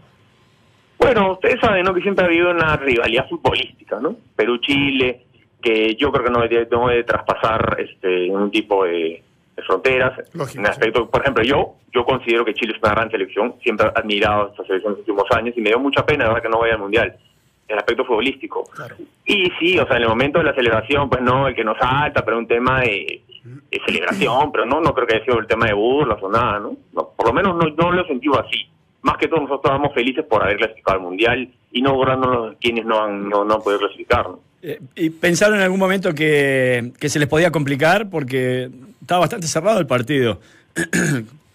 Bueno, ustedes saben ¿no? que siempre ha habido una rivalidad futbolística, ¿no? Perú-Chile, que yo creo que no debe, no debe traspasar este, un tipo de, de fronteras. Lógico, en aspecto, por ejemplo, yo yo considero que Chile es una gran selección, siempre he admirado esta selección en los últimos años y me dio mucha pena, de verdad, que no vaya al Mundial. El aspecto futbolístico. Claro. Y sí, o sea, en el momento de la celebración, pues no, el que nos salta, pero un tema de, de celebración, pero no, no creo que haya sido el tema de burlas o nada, ¿no? No, por lo menos no, no lo he sentido así. Más que todo nosotros estábamos felices por haber clasificado al Mundial y no borrándonos quienes no han, no, no han podido clasificar, ¿no? Eh, ¿Y pensaron en algún momento que, que se les podía complicar? Porque estaba bastante cerrado el partido.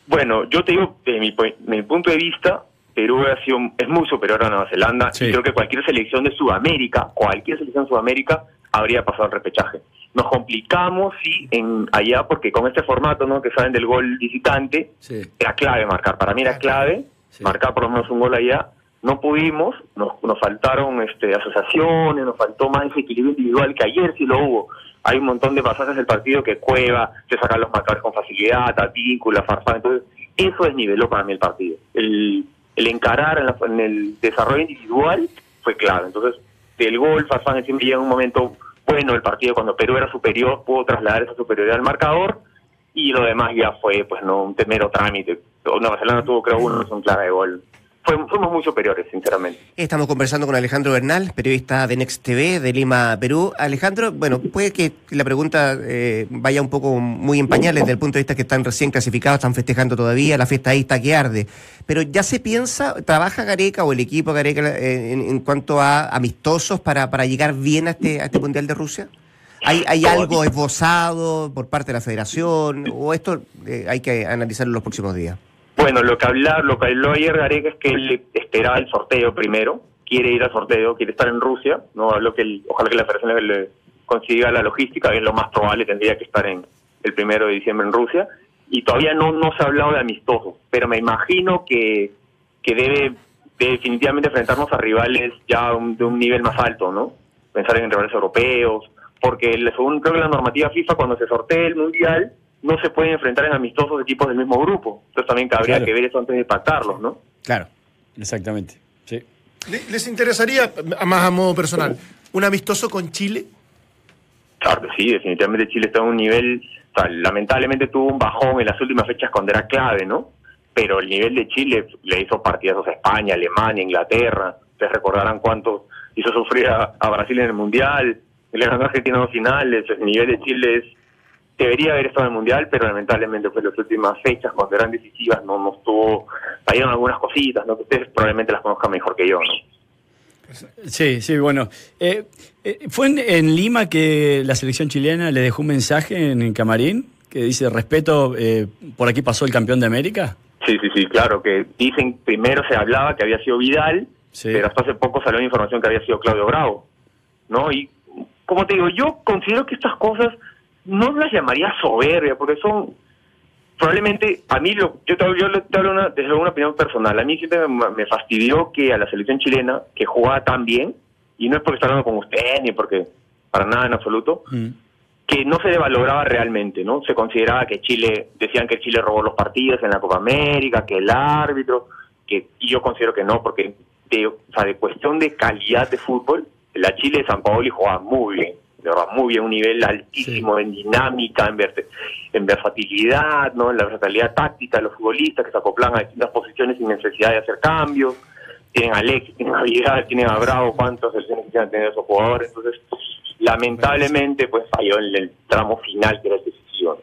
Bueno, yo te digo, desde mi, pu- mi punto de vista, Perú ha sido, es muy superior a Nueva Zelanda Sí. y creo que cualquier selección de Sudamérica, cualquier selección de Sudamérica, habría pasado el repechaje. Nos complicamos, sí, en allá, porque con este formato, ¿no? Que saben del gol visitante, Sí. era clave marcar. Para mí era clave Sí. marcar por lo menos un gol allá. No pudimos, nos, nos faltaron este, asociaciones, nos faltó más ese equilibrio individual que ayer sí lo hubo. Hay un montón de pasajes del partido que Cueva se sacan los marcadores con facilidad, Tatíncula, Farfán. Entonces, eso desniveló para mí el partido. El, el encarar en, la- en el desarrollo individual fue clave. Entonces, del gol, Farfán siempre llega en un momento bueno del partido cuando Perú era superior, pudo trasladar esa superioridad al marcador y lo demás ya fue pues no un mero trámite. Nueva Zelanda tuvo creo uno, es un clave de gol. Fuimos muy superiores, sinceramente. Estamos conversando con Alejandro Bernal, periodista de Next TV de Lima, Perú. Alejandro, bueno, puede que la pregunta eh, vaya un poco muy en pañales desde el punto de vista que están recién clasificados, están festejando todavía, la fiesta ahí está que arde. Pero ya se piensa, ¿trabaja Gareca o el equipo Gareca eh, en, en cuanto a amistosos para, para llegar bien a este, a este Mundial de Rusia? ¿Hay, hay algo esbozado por parte de la federación o esto eh, hay que analizarlo en los próximos días? Bueno, lo que hablar, lo que habló ayer Gareca es que él esperaba el sorteo primero, quiere ir al sorteo, quiere estar en Rusia, no habló que el- ojalá que la federación le, consiga la logística, es lo más probable, tendría que estar en el primero de diciembre en Rusia, y todavía no, no se ha hablado de amistosos, pero me imagino que, que debe, definitivamente enfrentarnos a rivales ya un- de un nivel más alto, ¿no? Pensar en rivales europeos, porque según creo que la normativa FIFA, cuando se sortea el Mundial, no se pueden enfrentar en amistosos equipos del mismo grupo. Entonces también cabría Claro. que ver eso antes de pactarlos, ¿no? Claro. Exactamente. Sí. ¿Le- ¿Les interesaría, a- más a modo personal, un amistoso con Chile? Claro que sí, definitivamente Chile está en un nivel, o sea, lamentablemente tuvo un bajón en las últimas fechas cuando era clave, ¿no? Pero el nivel de Chile le hizo partidazos a España, Alemania, Inglaterra. Ustedes recordarán cuánto hizo sufrir a, a Brasil en el Mundial. Le ganó a Argentina en dos finales. El nivel de Chile es, debería haber estado en el Mundial, pero lamentablemente fue en las últimas fechas cuando eran decisivas, no nos tuvo, salieron algunas cositas, ¿no? Que ustedes probablemente las conozcan mejor que yo, ¿no? Sí, sí, bueno. Eh, eh, ¿Fue en, en Lima que la selección chilena le dejó un mensaje en el camarín que dice respeto, eh, por aquí pasó el campeón de América? Sí, sí, sí, claro, que dicen, primero se hablaba que había sido Vidal, Sí. pero hasta hace poco salió la información que había sido Claudio Bravo, ¿no? Y como te digo, yo considero que estas cosas no las llamaría soberbia, porque son probablemente, a mí, lo, yo te, yo le- te hablo una, desde una opinión personal, a mí siempre me, me fastidió que a la selección chilena, que jugaba tan bien, y no es porque está hablando con usted, ni porque, para nada en absoluto, Mm. que no se devaloraba realmente, ¿no? Se consideraba que Chile, decían que Chile robó los partidos en la Copa América, que el árbitro, que y yo considero que no, porque de, o sea, de cuestión de calidad de fútbol, la Chile de San Paoli jugaba muy bien, de verdad, muy bien, un nivel altísimo en dinámica, en, verte- en versatilidad, ¿no? En la versatilidad táctica de los futbolistas que se acoplan a distintas posiciones sin necesidad de hacer cambios. Tienen a Alex, tienen a Vidal, tienen a Bravo, cuántas selecciones quisieran tener esos jugadores. Entonces, lamentablemente, pues falló en el tramo final que era. ¿no?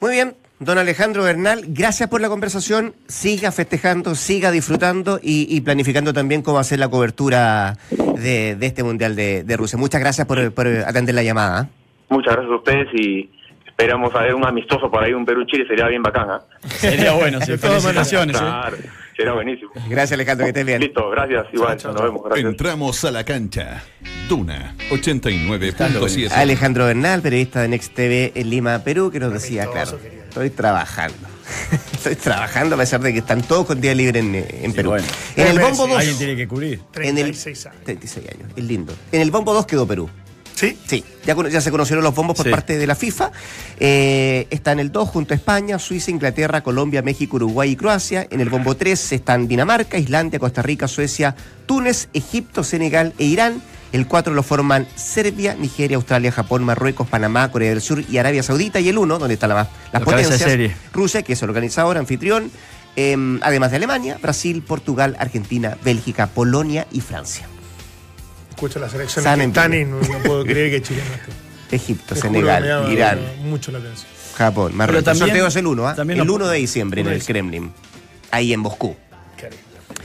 Muy bien, don Alejandro Bernal, gracias por la conversación. Siga festejando, siga disfrutando y, y planificando también cómo hacer la cobertura de, de este Mundial de, de Rusia. Muchas gracias por, por atender la llamada. ¿eh? Muchas gracias a ustedes y esperamos a ver un amistoso por ahí, un Perú-Chile, sería bien bacán. ¿ah? Sería bueno, sí, felicitaciones. ¿eh? Claro, sería buenísimo. Gracias Alejandro, que estés bien. Listo, gracias, igual, nos vemos, gracias. Entramos a la cancha. Duna 89.7. Alejandro Bernal, periodista de Next TV en Lima, Perú, que nos decía, claro, querido. Estoy trabajando. estoy trabajando a pesar de que están todos con día libre en, en Perú. bueno. En el Bombo sí, 2. Alguien tiene que cubrir. en el- 36 años. 36 años, es lindo. En el Bombo 2 quedó Perú. ¿Sí? Sí, ya, se conocieron los bombos por Sí. parte de la FIFA. Eh, está en el 2 junto a España, Suiza, Inglaterra, Colombia, México, Uruguay y Croacia. En el bombo 3 están Dinamarca, Islandia, Costa Rica, Suecia, Túnez, Egipto, Senegal e Irán. El 4 lo forman Serbia, Nigeria, Australia, Japón, Marruecos, Panamá, Corea del Sur y Arabia Saudita. Y el 1, donde están las, las La de potencias, serie. Rusia, que es el organizador, anfitrión. eh, además de Alemania, Brasil, Portugal, Argentina, Bélgica, Polonia y Francia. Escucho las selecciones San que están y no, no puedo creer que Chile no esté. Egipto, Te juro que me Senegal, Irán. Mucho la atención. Japón, Marruecos. también- el sorteo es el 1, ¿ah? El lo- 1 de diciembre en el. Kremlin. Ahí en Moscú.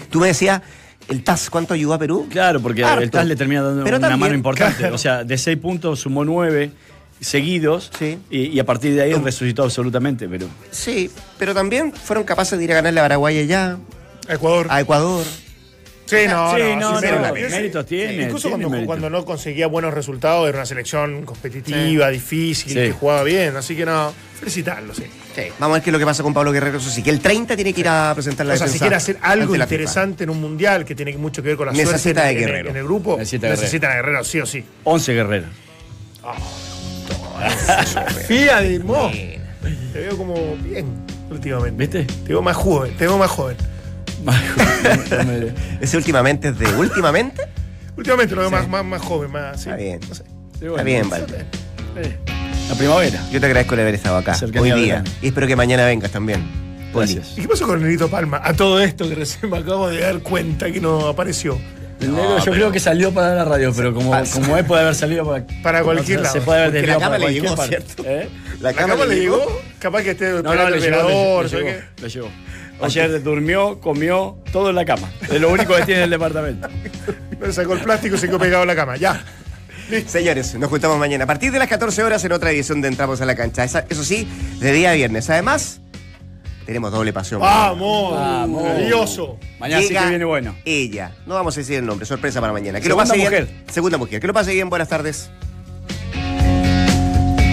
Tú me decías, el TAS, ¿cuánto ayudó a Perú? Claro, porque Harto. el TAS le termina dando Pero una también, mano importante. claro. O sea, de seis puntos sumó nueve seguidos Sí. y, y a partir de ahí resucitó absolutamente. Pero Sí, pero también fueron capaces de ir a ganarle a Paraguay allá, Ecuador. a Ecuador. Sí, no, Sí, no, no, sí, no, pero- no, méritos tiene, Incluso tiene cuando, mérito. cuando no conseguía buenos resultados, era una selección competitiva, difícil, Sí. que jugaba bien. Así que no, felicitarlo, sí. Sí, Vamos a ver qué es lo que pasa con Pablo Guerrero. Eso sí, que el 30 tiene que ir a presentar la O sea, si quiere hacer algo interesante en un mundial que tiene mucho que ver con la Necesita suerte de en, en- Guerrero. en el grupo, Necesita necesita, de a Guerrero, sí o sí. 11 guerreros. Fía de Mo. Te veo como bien últimamente. ¿Viste? Te veo más joven, te veo más joven. Ese últimamente es de últimamente. Últimamente lo veo más, más, más joven, más. Sí, Está bien. no sé. Está bien, Valde. La primavera. Yo te agradezco el haber estado acá Cercanía hoy día. verano. Y espero que mañana vengas también. Gracias. ¿Y qué pasó con Nerito Palma? A todo esto que recién me acabo de dar cuenta que no apareció. Negro yo creo que salió para la radio, pero como, pasa. como él puede haber salido para, Para cualquier se lado. puede haber desviado la cama para le cualquier llegó, parte. ¿cierto? ¿Eh? La ¿La cama le llegó? Capaz que esté No, no, el le llegó, velador, le, ¿sabes llegó, qué? le llegó. Ayer durmió, comió, todo en la cama. Es lo único que tiene en el departamento. Le sacó el plástico y se quedó pegado a la cama. Ya. Señores, nos juntamos mañana a partir de las 14 horas en otra edición de Entramos a la Cancha. Esa- eso sí, de día a viernes. Además, tenemos doble pasión. Vamos. Vamos. Maravilloso. Mañana sí que viene bueno. Ella. No vamos a decir el nombre, sorpresa para mañana. Que Segunda lo pase mujer. bien. Segunda mujer. Que lo pase bien, buenas tardes.